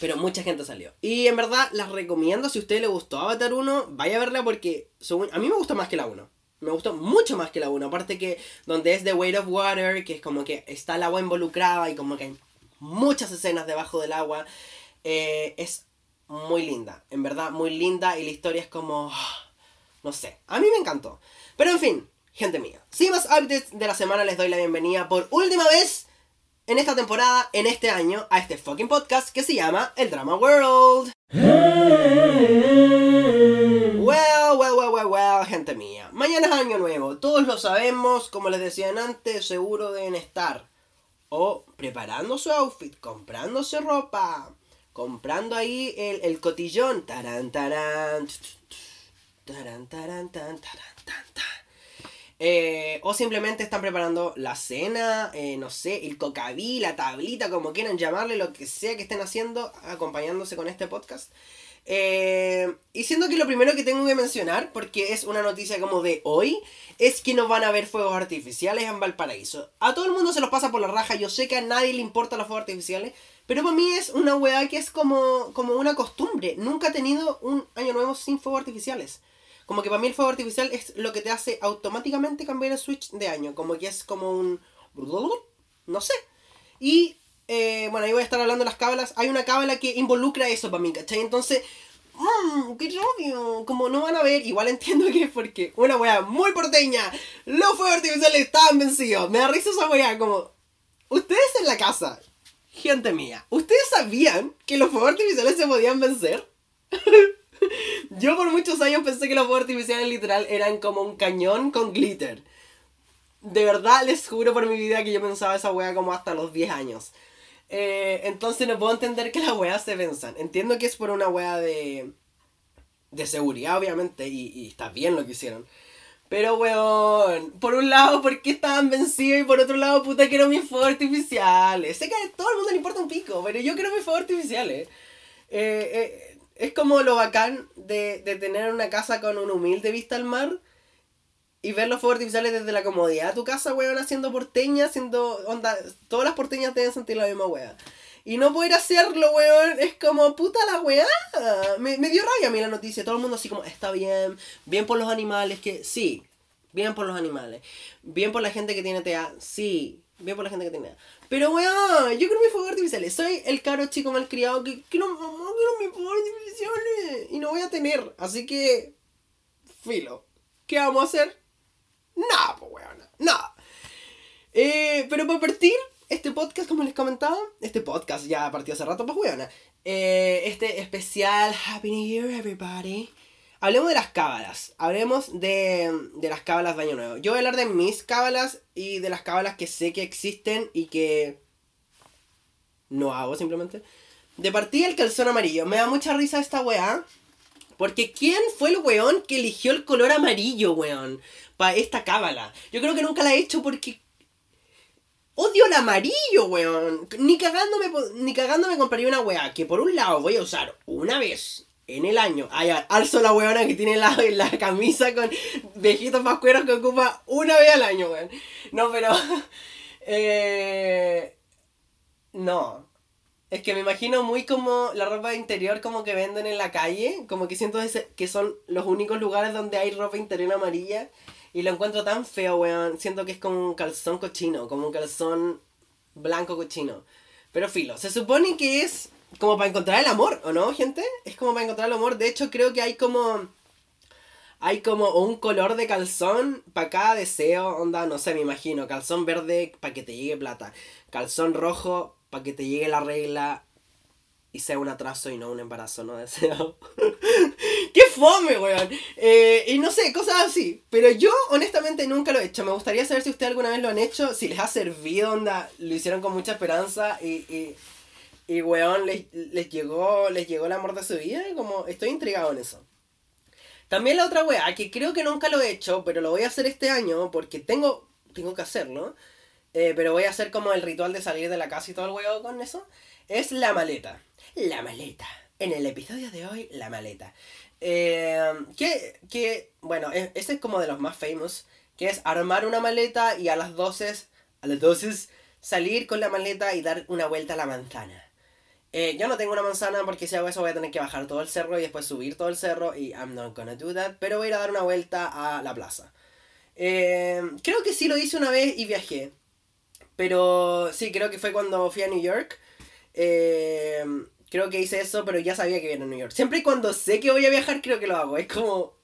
pero mucha gente salió. Y en verdad las recomiendo. Si a usted le gustó Avatar 1, vaya a verla porque a mí me gustó más que la 1. Me gustó mucho más que la 1. Aparte que donde es The Weight of Water, que es como que está el agua involucrada y como que hay muchas escenas debajo del agua. Eh, es muy linda. En verdad, muy linda. Y la historia es como... No sé. A mí me encantó. Pero en fin, gente mía. Sin más updates de la semana, les doy la bienvenida por última vez en esta temporada, en este año, a este fucking podcast que se llama El Drama World. Well, well, well, well, well, gente mía. Mañana es año nuevo, todos lo sabemos, como les decían antes, seguro deben estar o preparando su outfit, comprándose ropa, comprando ahí el, el cotillón. Taran, taran, taran, taran, taran, eh, o simplemente están preparando la cena, eh, no sé, el cocaví, la tablita, como quieran llamarle, lo que sea que estén haciendo, acompañándose con este podcast. Eh, y siento que lo primero que tengo que mencionar, porque es una noticia como de hoy, es que no van a haber fuegos artificiales en Valparaíso. A todo el mundo se los pasa por la raja, yo sé que a nadie le importan los fuegos artificiales, pero para mí es una weá que es como, como una costumbre. Nunca he tenido un año nuevo sin fuegos artificiales. Como que para mí el fuego artificial es lo que te hace automáticamente cambiar el switch de año. Como que es como un... No sé. Y eh, bueno, ahí voy a estar hablando de las cábalas. Hay una cábala que involucra eso para mí, ¿cachai? Entonces, mmm, qué obvio. Como no van a ver, igual entiendo que es porque una weá muy porteña, los fuegos artificiales estaban vencidos. Me da risa esa weá, como, ustedes en la casa, gente mía, ¿ustedes sabían que los fuegos artificiales se podían vencer? Yo por muchos años pensé que los fuegos artificiales literal eran como un cañón con glitter. De verdad les juro por mi vida que yo pensaba esa weá como hasta los 10 años. Eh, entonces no puedo entender que las weas se venzan. Entiendo que es por una wea de, de seguridad, obviamente, y está bien lo que hicieron. Pero, weón, por un lado, ¿por qué estaban vencidos? Y por otro lado, puta, quiero mis fuegos artificiales. Sé que a todo el mundo le importa un pico, pero yo quiero mis fuegos artificiales. Eh, eh, es como lo bacán de, de tener una casa con una humilde vista al mar y ver los fuegos artificiales desde la comodidad de tu casa, weón, haciendo porteñas, haciendo. Onda, todas las porteñas deben sentir la misma weá. Y no poder hacerlo, weón, es como puta la weá. Me, dio rabia a mí la noticia. Todo el mundo así como, está bien, bien por los animales, que sí, bien por los animales. Bien por la gente que tiene TEA, sí, bien por la gente que tiene TEA. Pero weón, yo quiero mis fuegos artificiales. Soy el caro chico malcriado que quiero, no, quiero mis fuegos artificiales. Y no voy a tener. Así que, filo. ¿Qué vamos a hacer? No, pues weón, no. Eh, pero para partir, este podcast, como les comentaba, este podcast ya partió hace rato, pues weón. Eh, este especial Happy New Year, everybody. Hablemos de las cábalas. Hablemos de, de las cábalas de Año Nuevo. Yo voy a hablar de mis cábalas y de las cábalas que sé que existen y que no hago simplemente. De partida el calzón amarillo. Me da mucha risa esta weá. Porque ¿quién fue el weón que eligió el color amarillo, weón? para esta cábala. Yo creo que nunca la he hecho porque odio el amarillo, weón. Ni cagándome, ni cagándome compraría una weá que por un lado voy a usar una vez en el año. Ay, alzo la weona que tiene la, la camisa con viejitos más cueros que ocupa una vez al año, weón. No, pero... Eh, no. Es que me imagino muy como la ropa interior como que venden en la calle. Como que siento que son los únicos lugares donde hay ropa interior amarilla. Y lo encuentro tan feo, weón. Siento que es como un calzón cochino, como un calzón blanco cochino. Pero filo, se supone que es como para encontrar el amor, ¿o no, gente? Es como para encontrar el amor. De hecho, creo que hay como. Hay como un color de calzón para cada deseo. Onda, no sé, me imagino. Calzón verde para que te llegue plata. Calzón rojo para que te llegue la regla y sea un atraso y no un embarazo no deseado. ¡Qué fome, weón! Eh, y no sé, cosas así. Pero yo, honestamente, nunca lo he hecho. Me gustaría saber si ustedes alguna vez lo han hecho, si les ha servido, onda, lo hicieron con mucha esperanza y, y, y weón, les, les, llegó, les llegó el amor de su vida. Como, estoy intrigado en eso. También la otra weá, que creo que nunca lo he hecho, pero lo voy a hacer este año porque tengo, tengo que hacerlo. Eh, pero voy a hacer como el ritual de salir de la casa y todo el weón con eso. Es la maleta la maleta. En el episodio de hoy, la maleta. Eh, que, que, bueno, e, este es como de los más famous, que es armar una maleta y a las 12, a las 12 salir con la maleta y dar una vuelta a la manzana. Eh, yo no tengo una manzana porque si hago eso voy a tener que bajar todo el cerro y después subir todo el cerro y I'm not gonna do that, pero voy a ir a dar una vuelta a la plaza. Eh, creo que sí lo hice una vez y viajé, pero sí, creo que fue cuando fui a New York. Eh, creo que hice eso, pero ya sabía que iba a New York. Siempre y cuando sé que voy a viajar, creo que lo hago. Es como,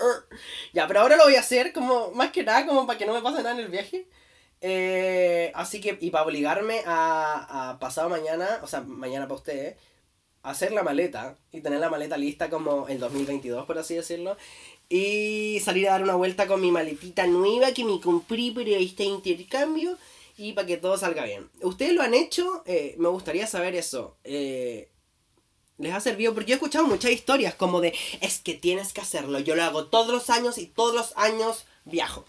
ya, pero ahora lo voy a hacer como, más que nada, como para que no me pase nada en el viaje. Eh, así que, y para obligarme a, a pasado mañana, o sea, mañana para ustedes, hacer la maleta y tener la maleta lista como el 2022, por así decirlo. Y salir a dar una vuelta con mi maletita nueva que me compré para este intercambio y para que todo salga bien. ¿Ustedes lo han hecho? Eh, me gustaría saber eso. Eh, les ha servido, porque yo he escuchado muchas historias como de, es que tienes que hacerlo, yo lo hago todos los años y todos los años viajo.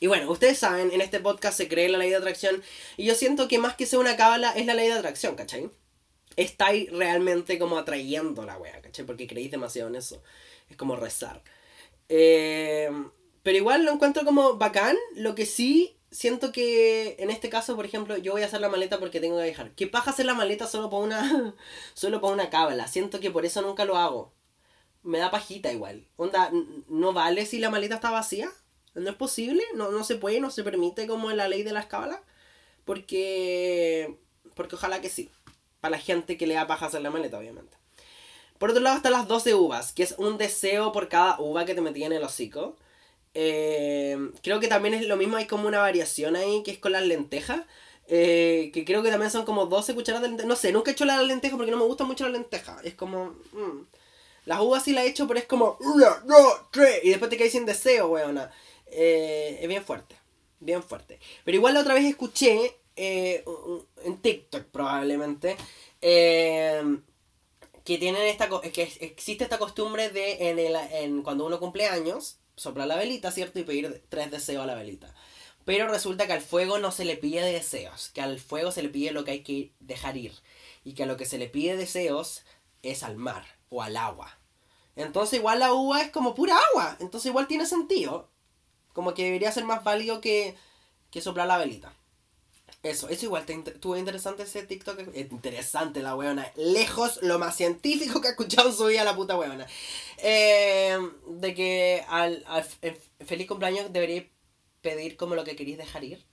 Y bueno, ustedes saben, en este podcast se cree la ley de atracción y yo siento que más que sea una cábala es la ley de atracción, ¿cachai? estáis realmente como atrayendo la wea, ¿cachai? Porque creéis demasiado en eso. Es como rezar. Eh, pero igual lo encuentro como bacán. Lo que sí siento que en este caso, por ejemplo, yo voy a hacer la maleta porque tengo que viajar. ¿Qué paja hacer la maleta solo por una solo por una cábala? Siento que por eso nunca lo hago. Me da pajita igual. Onda, ¿no vale si la maleta está vacía? ¿No es posible? ¿No, no se puede? ¿No se permite como en la ley de las cábalas? Porque... Porque ojalá que sí. Para la gente que le da paja hacer la maleta, obviamente. Por otro lado están las 12 uvas, que es un deseo por cada uva que te metí en el hocico. Eh, creo que también es lo mismo, hay como una variación ahí que es con las lentejas. Eh, que creo que también son como 12 cucharadas de lentejas. No sé, nunca he hecho la lenteja porque no me gusta mucho la lenteja. Es como. Mm. Las uvas sí las he hecho, pero es como. Una, dos, tres. Y después te caes sin deseo, weona. Eh, es bien fuerte. Bien fuerte. Pero igual la otra vez escuché. en TikTok probablemente. que tienen esta. que existe esta costumbre de. En el, en, cuando uno cumple años soplar la velita, ¿cierto? Y pedir tres deseos a la velita. Pero resulta que al fuego no se le pide deseos, que al fuego se le pide lo que hay que dejar ir. Y que a lo que se le pide deseos es al mar o al agua. Entonces igual la uva es como pura agua. Entonces igual tiene sentido. Como que debería ser más válido que, que soplar la velita. Eso, eso igual, te tuvo interesante ese TikTok. Interesante la weona. Lejos lo más científico que ha escuchado en su vida la puta weona. Eh, de que al, feliz cumpleaños debería pedir como lo que queréis dejar ir.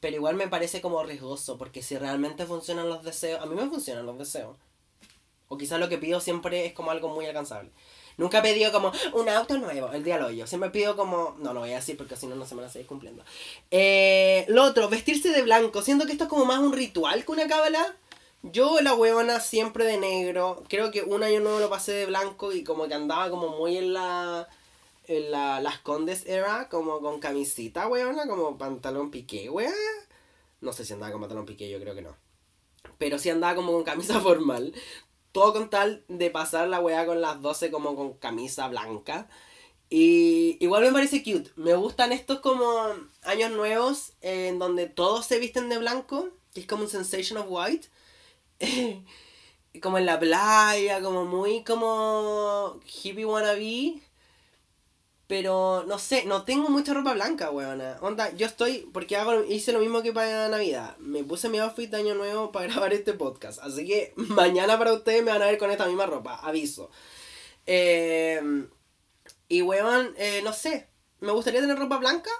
Pero igual me parece como riesgoso, porque si realmente funcionan los deseos, a mí me funcionan los deseos. O quizás lo que pido siempre es como algo muy alcanzable. Nunca he pedido como un auto nuevo, el día lo yo. Siempre pido como. No, no voy a decir porque si no, no se me van a seguir cumpliendo. Eh, lo otro, vestirse de blanco. Siento que esto es como más un ritual que una cábala. Yo, la huevona, siempre de negro. Creo que un año nuevo lo pasé de blanco y como que andaba como muy en la. En la, las Condes era, como con camisita, huevona, como pantalón piqué, weón. No sé si andaba con pantalón piqué, yo creo que no. Pero sí andaba como con camisa formal. Todo con tal de pasar la weá con las 12 como con camisa blanca. Y igual me parece cute. Me gustan estos como años nuevos en donde todos se visten de blanco. Que es como un sensation of white. como en la playa, como muy como hippie wannabe. Pero no sé, no tengo mucha ropa blanca, weona. Onda, yo estoy, porque hago, hice lo mismo que para Navidad. Me puse mi outfit de año nuevo para grabar este podcast. Así que mañana para ustedes me van a ver con esta misma ropa, aviso. Eh, y weón, eh, no sé, me gustaría tener ropa blanca,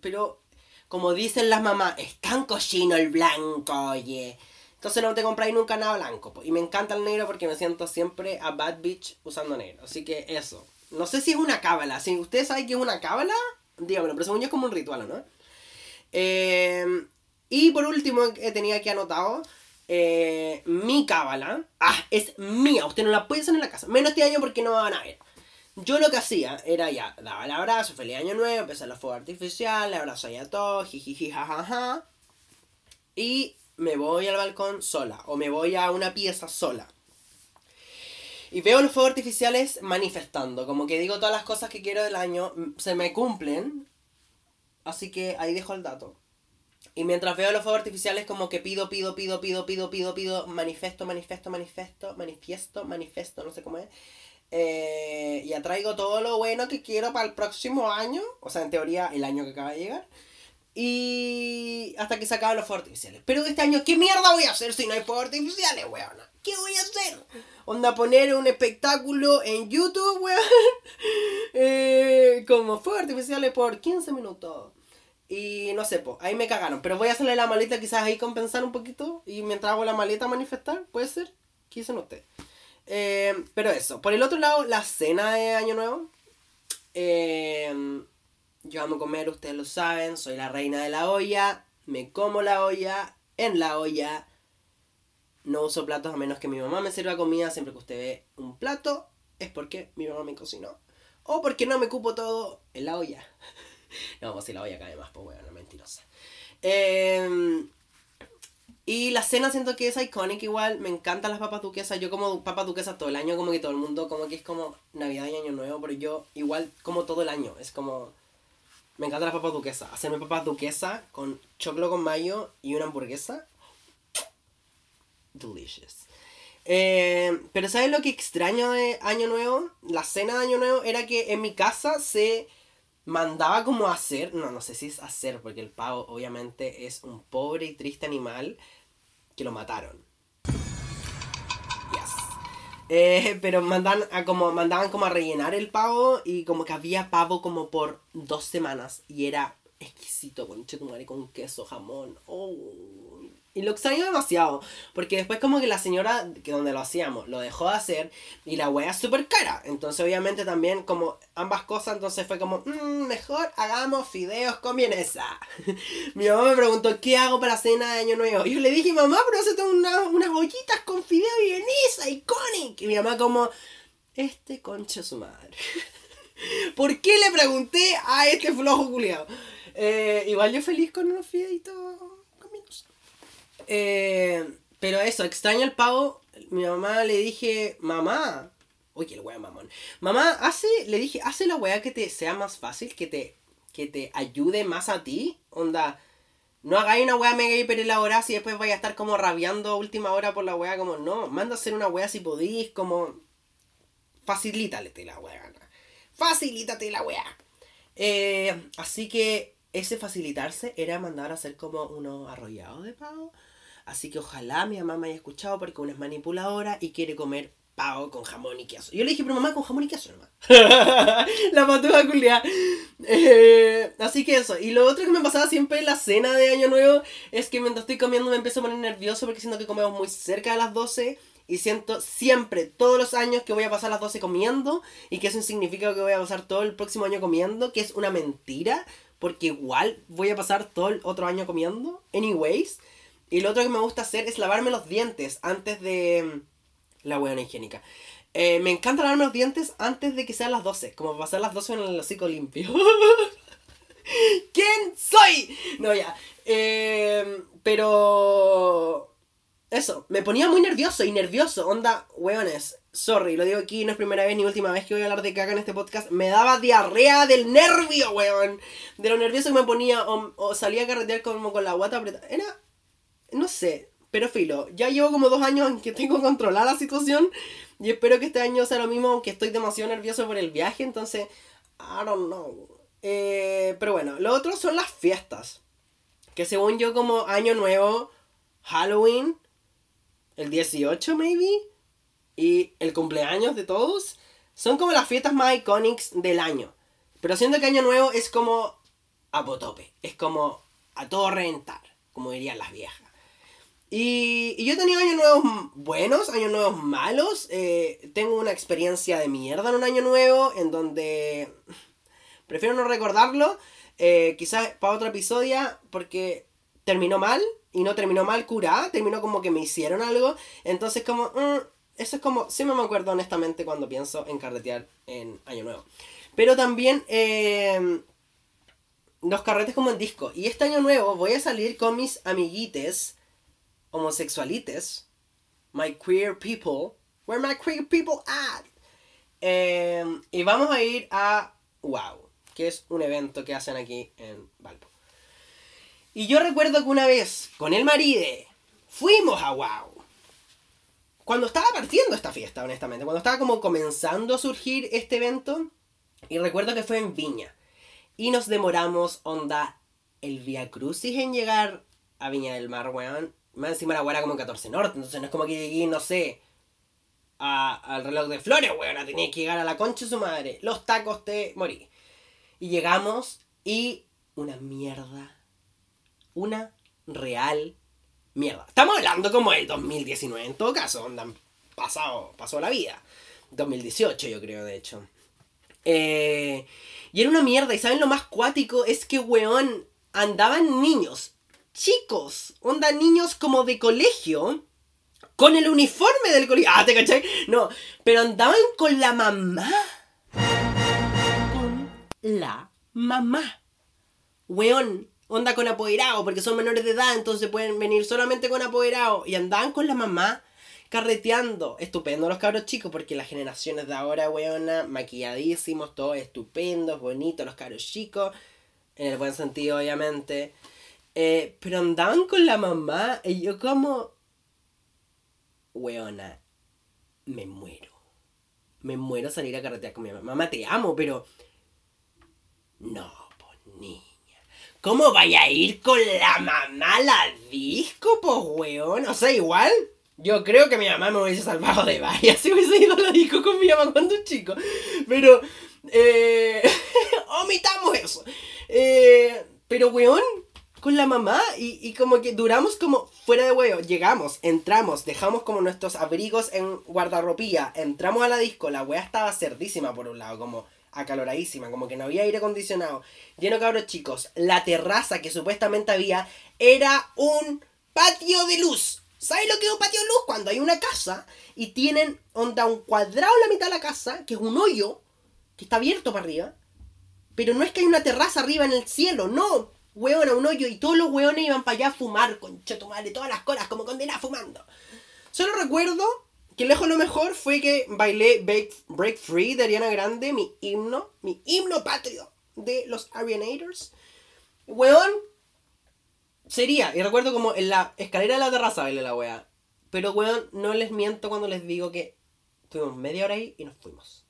pero como dicen las mamás, es tan cochino el blanco, oye. Entonces no te compráis nunca nada blanco. Y me encanta el negro porque me siento siempre a bad bitch usando negro. Así que eso. No sé si es una cábala. Si ustedes saben que es una cábala, díganmelo, pero según yo es como un ritual, ¿no? Eh, y por último, tenía aquí anotado eh, mi cábala. Ah, es mía. Usted no la puede hacer en la casa. Menos este año porque no van a ver. Yo lo que hacía era ya, daba el abrazo, feliz año nuevo, empezar los fuegos artificiales, abrazo ahí a todos, jijiji, jajaja. Y me voy al balcón sola, o me voy a una pieza sola. Y veo los fuegos artificiales manifestando, como que digo todas las cosas que quiero del año, se me cumplen. Así que ahí dejo el dato. Y mientras veo los fuegos artificiales, como que pido, pido, pido, pido, pido, pido, pido, manifiesto, manifiesto, manifiesto, manifiesto, manifiesto, no sé cómo es. Eh, y atraigo todo lo bueno que quiero para el próximo año. O sea, en teoría, el año que acaba de llegar. Y hasta que se acaben los fuegos artificiales. Pero este año, ¿qué mierda voy a hacer si no hay fuegos artificiales, weón? ¿Qué voy a hacer? Onda poner un espectáculo en YouTube, weón. Eh, como fuegos artificiales por 15 minutos. Y no sé, pues, ahí me cagaron. Pero voy a hacerle la maleta quizás ahí compensar un poquito. Y mientras hago la maleta manifestar, puede ser. ¿Qué dicen ustedes? Eh, pero eso. Por el otro lado, la cena de Año Nuevo. Eh, yo amo comer, ustedes lo saben. Soy la reina de la olla. Me como la olla en la olla no uso platos a menos que mi mamá me sirva comida. Siempre que usted ve un plato, es porque mi mamá me cocinó. O porque no me cupo todo en la olla. no, pues si la olla cae más, pues bueno, mentirosa. Em, y la cena siento que es icónica igual. Me encantan las papas duquesas. Yo como papas duquesas todo el año, como que todo el mundo, como que es como Navidad y Año Nuevo. Pero yo igual como todo el año. Es como... Me encantan las papas duquesas. Hacerme papas duquesas con choclo con mayo y una hamburguesa delicious. Eh, pero ¿sabes lo que extraño de Año Nuevo? La cena de Año Nuevo era que en mi casa se mandaba como hacer, no, no sé si es hacer, porque el pavo obviamente es un pobre y triste animal que lo mataron. Yes. Eh, pero mandan a como, mandaban como a rellenar el pavo y como que había pavo como por dos semanas y era exquisito con chetumare con queso, jamón. Oh. Y lo extraño demasiado, porque después como que la señora que donde lo hacíamos lo dejó de hacer y la wea es súper cara. Entonces obviamente también como ambas cosas, entonces fue como, mmm, mejor hagamos fideos con vienesa. Mi mamá me preguntó, ¿qué hago para cena de Año Nuevo? Y yo le dije, mamá, pero hacete una, unas ollitas con fideo y vienesa, iconic. Y mi mamá como, este concha su madre. ¿Por qué le pregunté a este flojo culiado? Eh, igual yo feliz con unos fideitos eh, pero eso, extraño el pavo. Mi mamá le dije, mamá. Que el wea mamón. Mamá, hace, le dije, hace la wea que te sea más fácil, que te, que te ayude más a ti. Onda, no hagáis una wea mega hiper elaborada y después vaya a estar como rabiando a última hora por la wea. Como, no, manda a hacer una wea si podís, como. Facilítate la wea. Facilítate la wea. Eh, así que ese facilitarse era mandar a hacer como unos arrollados de pavo Así que ojalá mi mamá me haya escuchado porque una es manipuladora y quiere comer pavo con jamón y queso. Yo le dije, pero mamá, con jamón y queso nomás. la patuda culia. Eh, así que eso. Y lo otro que me pasaba siempre en la cena de Año Nuevo es que mientras estoy comiendo me empiezo a poner nervioso porque siento que comemos muy cerca de las 12 y siento siempre, todos los años, que voy a pasar las 12 comiendo y que eso significa que voy a pasar todo el próximo año comiendo, que es una mentira, porque igual voy a pasar todo el otro año comiendo, anyways. Y lo otro que me gusta hacer es lavarme los dientes antes de mm, la buena higiénica. Eh, me encanta lavarme los dientes antes de que sean las 12, como pasar las 12 en el hocico limpio. ¿Quién soy? No, ya. Eh, pero... Eso, me ponía muy nervioso y nervioso. Onda, weones, sorry, lo digo aquí, no es primera vez ni última vez que voy a hablar de caca en este podcast. Me daba diarrea del nervio, weón. De lo nervioso que me ponía o, salía a carretear como con la guata apretada. Era no sé, pero filo, ya llevo como dos años en que tengo controlada la situación y espero que este año sea lo mismo, aunque estoy demasiado nervioso por el viaje, entonces, I don't know. Eh, pero bueno, lo otro son las fiestas, que según yo como año nuevo, Halloween, el 18 maybe, y el cumpleaños de todos, son como las fiestas más icónicas del año. Pero siento que año nuevo es como a potope, es como a todo reventar, como dirían las viejas. Y, yo he tenido años nuevos buenos, años nuevos malos. Eh, tengo una experiencia de mierda en un año nuevo en donde prefiero no recordarlo. Eh, quizás para otro episodio porque terminó mal y no terminó mal curada, terminó como que me hicieron algo. Entonces como, mm, eso es como, siempre me acuerdo honestamente cuando pienso en carretear en año nuevo. Pero también eh, los carretes como en disco. Y este año nuevo voy a salir con mis amiguites homosexualites, my queer people, where my queer people at? Em, y vamos a ir a Wow, que es un evento que hacen aquí en Valpo. Y yo recuerdo que una vez, con el maride, fuimos a Wow. Cuando estaba partiendo esta fiesta, honestamente, cuando estaba como comenzando a surgir este evento, y recuerdo que fue en Viña. Y nos demoramos, onda, el Via Crucis en llegar a Viña del Mar, weón. Más encima la weá como 14 Norte, entonces no es como que llegué, no sé, al reloj de flores, weón, tenía que llegar a la concha de su madre. Los tacos te morí. Y llegamos y una mierda. Una real mierda. Estamos hablando como del 2019 en todo caso, onda, pasado, pasó la vida. 2018 yo creo, de hecho. Eh, y era una mierda, y ¿saben lo más cuático? Es que, weón, andaban niños chicos, onda niños como de colegio, con el uniforme del colegio. Ah, ¿te cachai? No, pero andaban con la mamá. Con la mamá. Weón, onda con apoderado, porque son menores de edad, entonces pueden venir solamente con apoderado. Y andaban con la mamá carreteando. Estupendo los cabros chicos, porque las generaciones de ahora, weona, maquilladísimos, todo estupendo, bonitos los cabros chicos. En el buen sentido, obviamente. Eh, pero andaban con la mamá y yo como... weona, me muero. Me muero salir a carretear con mi mamá. Mamá, te amo, pero... No, pues niña. ¿Cómo vaya a ir con la mamá a la disco, pues weón? O sea, igual... Yo creo que mi mamá me hubiese salvado de varias si hubiese ido a la disco con mi mamá cuando chico. Pero... Eh, omitamos eso. Eh, pero, weón, con la mamá y, y, como que duramos como fuera de huevo. Llegamos, entramos, dejamos como nuestros abrigos en guardarropía, entramos a la disco, la wea estaba cerdísima por un lado, como acaloradísima, como que no había aire acondicionado, lleno cabros chicos. La terraza que supuestamente había era un patio de luz. ¿Sabes lo que es un patio de luz? Cuando hay una casa y tienen onda un cuadrado en la mitad de la casa, que es un hoyo, que está abierto para arriba. Pero no es que hay una terraza arriba en el cielo, no hueón a un hoyo y todos los hueones iban para allá a fumar, con tu madre, todas las colas como condenadas fumando. Solo recuerdo que lejos lo mejor fue que bailé Break, Free de Ariana Grande, mi himno, mi himno patrio de los Arianators. Weón, sería, y recuerdo como en la escalera de la terraza bailé la wea. Pero weón, no les miento cuando les digo que tuvimos media hora ahí y nos fuimos.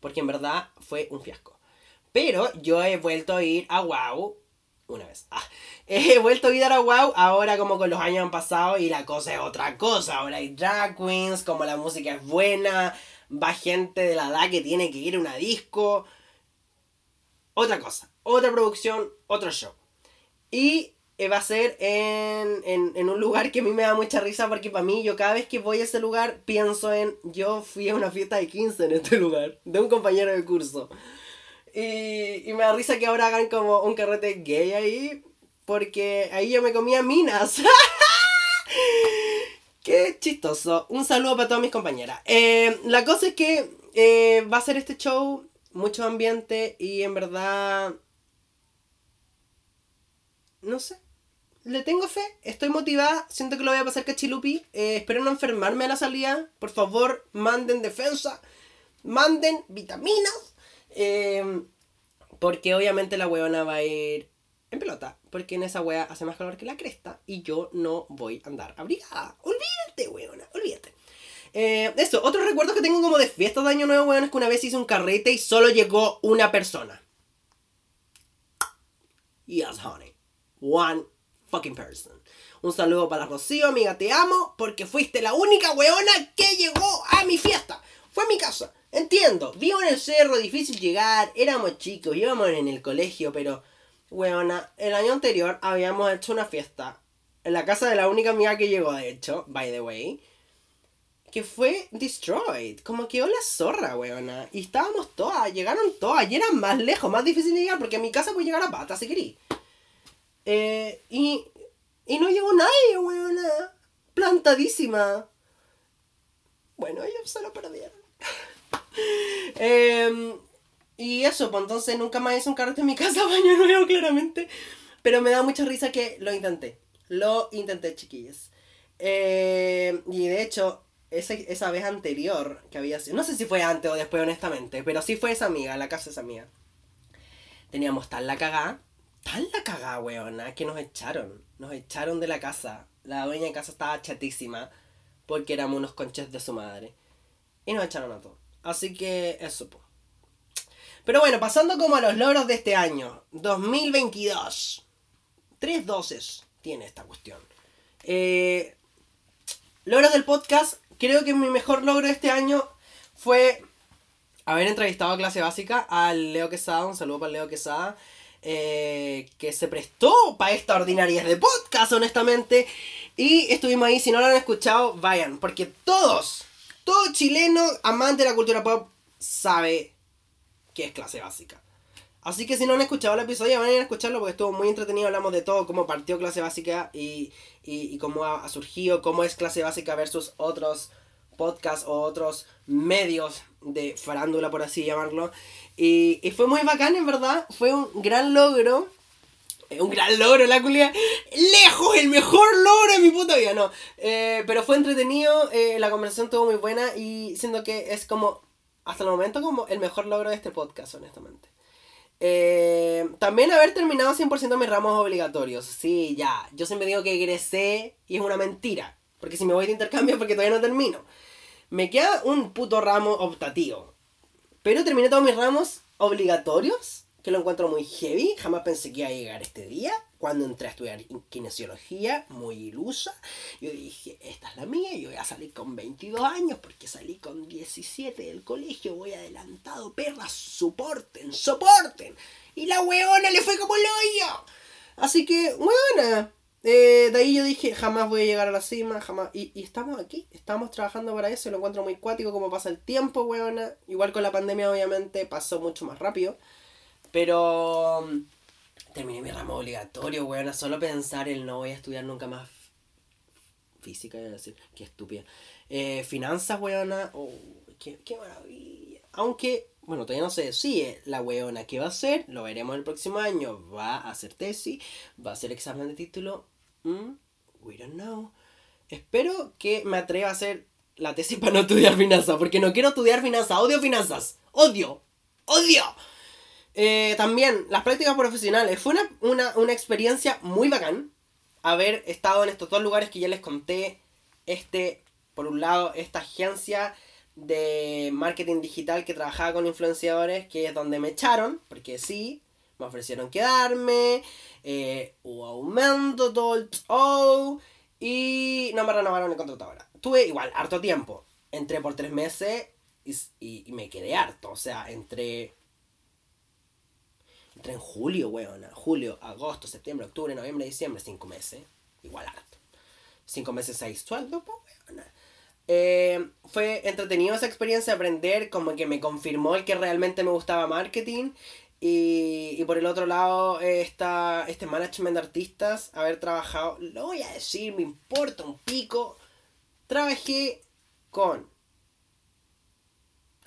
Porque en verdad fue un fiasco. Pero yo he vuelto a ir a Wow una vez. Ah, he vuelto a ir a WoW, ahora como con los años han pasado y la cosa es otra cosa. Ahora hay drag queens, como la música es buena, va gente de la edad que tiene que ir a una disco. Otra cosa, otra producción, otro show. Y eh, va a ser en, en, en, un lugar que a mí me da mucha risa porque para mí yo cada vez que voy a ese lugar pienso en yo fui a una fiesta de 15 en este lugar, de un compañero de curso. Y, me da risa que ahora hagan como un carrete gay ahí, porque ahí yo me comía minas. Qué chistoso. Un saludo para todas mis compañeras. Eh, la cosa es que eh, va a ser este show, mucho ambiente y en verdad... No sé. Le tengo fe, estoy motivada, siento que lo voy a pasar cachilupi. Eh, espero no enfermarme a la salida. Por favor, manden defensa, manden vitaminas Em, porque obviamente la weona va a ir en pelota. Porque en esa wea hace más calor que la cresta. Y yo no voy a andar abrigada. Olvídate, weona, olvídate. Eh, eso, otro recuerdo que tengo como de fiesta de Año Nuevo, weón, es que una vez hice un carrete y solo llegó una persona. Yes, honey. One fucking person. Un saludo para Rocío, amiga, te amo, porque fuiste la única weona que llegó a mi fiesta. Fue a mi casa. Entiendo, vivo en el cerro, difícil llegar, éramos chicos, íbamos en el colegio, pero, weona, el año anterior habíamos hecho una fiesta en la casa de la única amiga que llegó, de hecho, by the way, que fue destroyed. Como quedó la zorra, weona. Y estábamos todas, llegaron todas, y eran más lejos, más difícil de llegar, porque a mi casa puede llegar a pata si querí. Eh, y, y no llegó nadie, weona. Plantadísima. Bueno, ellos se lo perdieron. Em, y eso, pues entonces nunca más hice un carrete en mi casa, baño nuevo, claramente. Pero me da mucha risa que lo intenté. Lo intenté, chiquillos. Em, y de hecho, esa, esa vez anterior que había sido, no sé si fue antes o después, honestamente, pero sí fue esa amiga, la casa de esa amiga. Teníamos tal la cagada, tal la cagada, weona, que nos echaron. Nos echaron de la casa. La dueña de casa estaba chatísima porque éramos unos conches de su madre. Y nos echaron a todos. Así que eso. Pero bueno, pasando como a los logros de este año. 2022. Tres doces tiene esta cuestión. Eh, logros del podcast. Creo que mi mejor logro de este año fue haber entrevistado a clase básica al Leo Quesada. Un saludo para Leo Quesada. Eh, que se prestó para esta ordinaria de podcast, honestamente. Y estuvimos ahí. Si no lo han escuchado, vayan. Porque todos todo chileno amante de la cultura pop sabe que es clase básica. Así que si no han escuchado el episodio, van a ir a escucharlo porque estuvo muy entretenido. Hablamos de todo, cómo partió clase básica y, cómo ha, surgido, cómo es clase básica versus otros podcasts o otros medios de farándula, por así llamarlo. Y, y fue muy bacán, en verdad. Fue un gran logro un gran logro la culia. Lejos, el mejor logro de mi puta vida, no. Eh, pero fue entretenido, eh, la conversación estuvo muy buena y siento que es como, hasta el momento, como el mejor logro de este podcast, honestamente. Eh, también haber terminado 100% mis ramos obligatorios. Sí, ya. Yo siempre digo que egresé y es una mentira. Porque si me voy de intercambio porque todavía no termino. Me queda un puto ramo optativo. Pero terminé todos mis ramos obligatorios, que lo encuentro muy heavy. Jamás pensé que iba a llegar este día. Cuando entré a estudiar kinesiología, muy ilusa, yo dije, esta es la mía, yo voy a salir con 22 años porque salí con 17 del colegio, voy adelantado, perras, soporten, soporten. Y la weona le fue como el hoyo. Así que, weona, eh, de ahí yo dije, jamás voy a llegar a la cima, jamás. Y, estamos aquí, estamos trabajando para eso. Lo encuentro muy cuático como pasa el tiempo, weona. Igual con la pandemia, obviamente, pasó mucho más rápido. Pero mm, terminé mi ramo obligatorio, weona. Solo pensar el no voy a estudiar nunca más física, iba a decir, qué estúpida. Eh, finanzas, weona. Oh, qué, maravilla. Aunque bueno, todavía no se decide la weona qué va a hacer, lo veremos el próximo año, va a hacer tesis, va a hacer examen de título, mm, we don't know. Espero que me atreva a hacer la tesis para no estudiar finanzas, porque no quiero estudiar finanzas, odio finanzas, odio, odio. Eh, también, las prácticas profesionales, fue una, una, una experiencia muy bacán haber estado en estos dos lugares que ya les conté, este, por un lado, esta agencia de marketing digital que trabajaba con influenciadores, que es donde me echaron, porque sí, me ofrecieron quedarme, eh, hubo aumento, todo. Oh, y no me renovaron el contrato ahora. Tuve igual, harto tiempo. Entré por tres meses y, y, me quedé harto. O sea, entré... Entré en julio, weón. Julio, agosto, septiembre, octubre, noviembre, diciembre, cinco meses. Igual harto. Cinco meses, seis sueldos, pues, weón. Eh, fue entretenido esa experiencia, aprender, como que me confirmó el que realmente me gustaba marketing. Y, y por el otro lado, esta, este management de artistas, haber trabajado, lo voy a decir, me importa un pico. Trabajé con.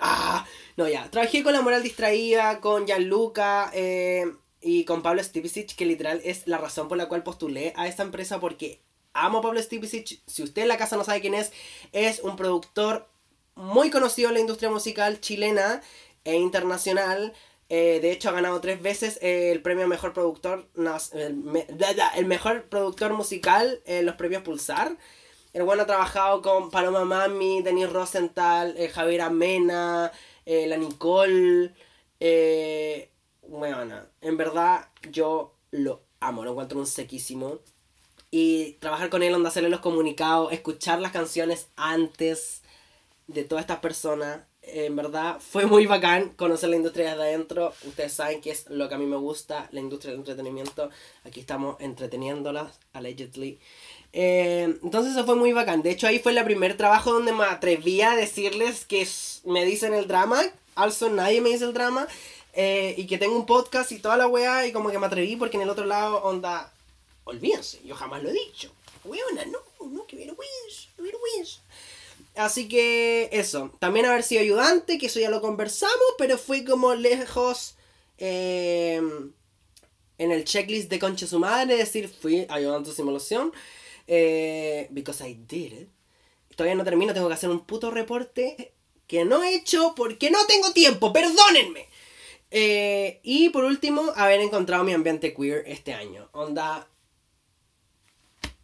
Ah, no, ya. Trabajé con La Moral Distraída, con Gianluca eh, y con Pablo Stipicic, que literal es la razón por la cual postulé a esta empresa porque amo a Pablo Stipicic. Si usted en la casa no sabe quién es, es un productor muy conocido en la industria musical chilena e internacional. Eh, de hecho, ha ganado tres veces el premio Mejor Productor, el, Mejor Productor Musical en los premios Pulsar. El bueno ha trabajado con Paloma Mami, Denis Rosenthal, eh, Javier Amena, eh, la Nicole. bueno, en verdad yo lo amo, lo encuentro un sequísimo y trabajar con él, donde hacerle los comunicados, escuchar las canciones antes de todas estas personas. En verdad fue muy bacán conocer la industria desde adentro. Ustedes saben que es lo que a mí me gusta, la industria del entretenimiento. Aquí estamos entreteniéndolas, allegedly. Eh, entonces eso fue muy bacán. De hecho ahí fue el primer trabajo donde me atreví a decirles que me dicen el drama. Also nadie me dice el drama. Eh, y que tengo un podcast y toda la weá. Y como que me atreví porque en el otro lado, onda, olvídense, yo jamás lo he dicho. Weona, no, no, que vergüenza, vergüenza. Así que eso, también haber sido ayudante, que eso ya lo conversamos, pero fui como lejos eh, en el checklist de concha su madre, es decir, fui ayudante de simulación, eh, because I did it. Todavía no termino, tengo que hacer un puto reporte que no he hecho porque no tengo tiempo, perdónenme. Eh, y por último, haber encontrado mi ambiente queer este año. Onda,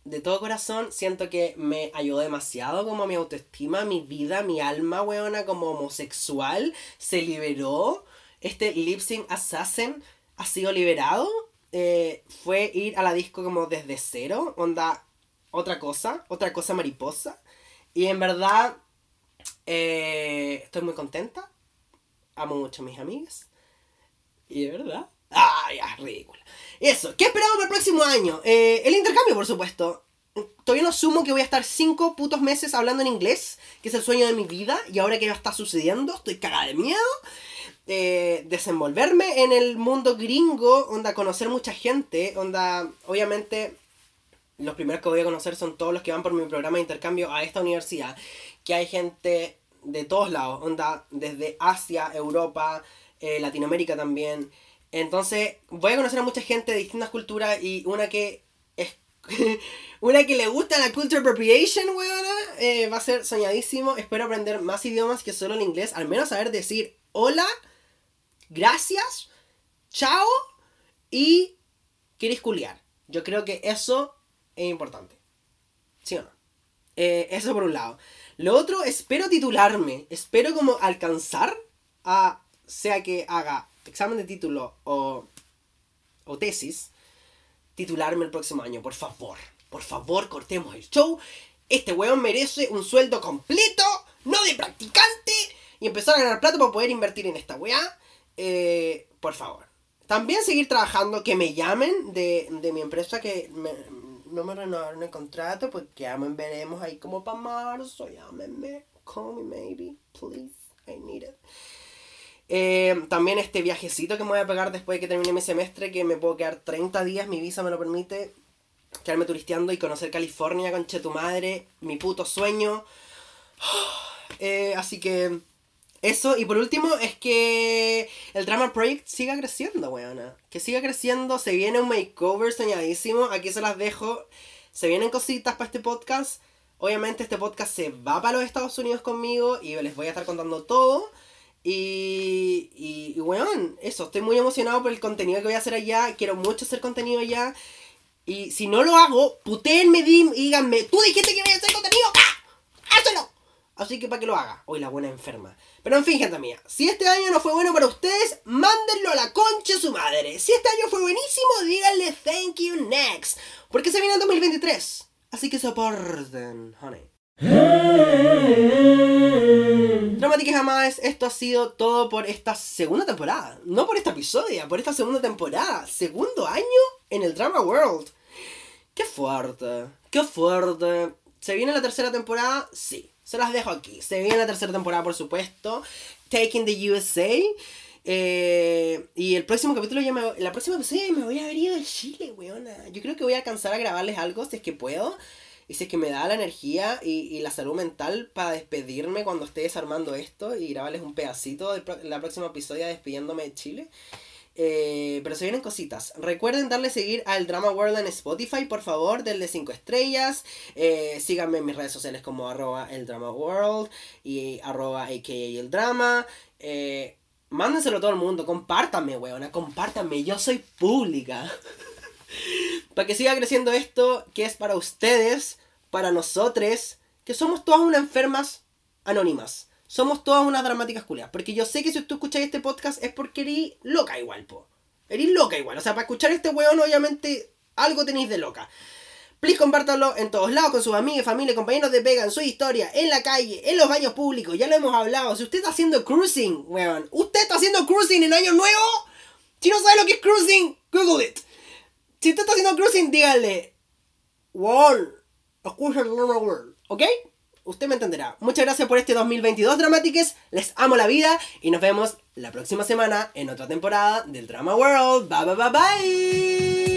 de todo corazón siento que me ayudó demasiado como mi autoestima, mi vida, mi alma, weona, como homosexual, se liberó. Este lip sync assassin ha sido liberado. Eh, fue ir a la disco como desde cero, onda, otra cosa, otra cosa mariposa. Y en verdad, eh, estoy muy contenta. Amo mucho a mis amigas. Y de verdad, Ah, ya, ridícula. Eso, ¿qué esperamos para el próximo año? Eh, el intercambio, por supuesto. Todavía no asumo que voy a estar cinco putos meses hablando en inglés, que es el sueño de mi vida, y ahora que ya está sucediendo, estoy cagada de miedo. Eh, desenvolverme en el mundo gringo, onda, conocer mucha gente, onda, obviamente los primeros que voy a conocer son todos los que van por mi programa de intercambio a esta universidad, que hay gente de todos lados, onda, desde Asia, Europa, eh, Latinoamérica también, entonces, voy a conocer a mucha gente de distintas culturas y una que es. una que le gusta la culture appropriation, weona, eh, va a ser soñadísimo. Espero aprender más idiomas que solo el inglés. Al menos saber decir hola, gracias, chao y quieres culiar. Yo creo que eso es importante. ¿Sí o no? Eh, eso por un lado. Lo otro, espero titularme. Espero como alcanzar a, sea que haga examen de título o, o tesis, titularme el próximo año, por favor. Por favor, cortemos el show. Este weón merece un sueldo completo, no de practicante, y empezar a ganar plata para poder invertir en esta weá. Eh, por favor. También seguir trabajando, que me llamen de, de mi empresa que me, no me renovaron el contrato, pues me veremos ahí como para marzo, llámenme, call me maybe, please, I need it. Eh, también este viajecito que me voy a pegar después de que termine mi semestre, que me puedo quedar 30 días, mi visa me lo permite, quedarme turisteando y conocer California, conche tu madre, mi puto sueño. Eh, así que eso, y por último es que el Drama Project siga creciendo, weona. Que siga creciendo, se viene un makeover soñadísimo, aquí se las dejo. Se vienen cositas para este podcast. Obviamente este podcast se va para los Estados Unidos conmigo y les voy a estar contando todo. Y, y, weón, eso, estoy muy emocionado por el contenido que voy a hacer allá. Quiero mucho hacer contenido allá. Y si no lo hago, putéenme y díganme, tú dijiste que voy a hacer contenido, ¡ah! ¡Hazlo! Así que para que lo haga. Hoy la buena enferma. Pero en fin, gente mía, si este año no fue bueno para ustedes, mándenlo a la concha su madre. Si este año fue buenísimo, díganle thank you next. Porque se viene el 2023. Así que soporten, honey. Dramática jamás, esto ha sido todo por esta segunda temporada. No por esta episodio, por esta segunda temporada. Segundo año en el Drama World. Qué fuerte, qué fuerte. ¿Se viene la tercera temporada? Sí. Se las dejo aquí. Se viene la tercera temporada, por supuesto. Taking the USA. Eh, y el próximo capítulo ya me La próxima episodio me voy a haber ido de Chile, weona. Yo creo que voy a alcanzar a grabarles algo si es que puedo. Y si es que me da la energía y, la salud mental para despedirme cuando esté desarmando esto y grabarles un pedacito de la próxima episodio despidiéndome de Chile. Eh, pero se vienen cositas. Recuerden darle seguir al Drama World en Spotify, por favor, denle 5 estrellas. Eh, síganme en mis redes sociales como arroba el Drama World y arroba AKA el Drama. Eh, mándenselo a todo el mundo, compártanme, weona, compártanme, yo soy pública. para que siga creciendo esto, que es para ustedes, para nosotros, que somos todas unas enfermas anónimas somos todas unas dramáticas culiadas. Porque yo sé que si tú escuchas este podcast es porque eres loca igual, po. Eres loca igual. O sea, para escuchar este weón, obviamente, algo tenéis de loca. Please compártalo en todos lados con sus amigos, familia, compañeros de pega, en su historia, en la calle, en los baños públicos. Ya lo hemos hablado. Si usted está haciendo cruising, weón. ¿Usted está haciendo cruising en Año Nuevo? Si no sabe lo que es cruising, Google it. Si usted está haciendo cruising, dígale. World. Escucha el World. ¿Ok? Usted me entenderá. Muchas gracias por este 2022 Dramatiques. Les amo la vida y nos vemos la próxima semana en otra temporada del Drama World. Bye bye bye bye.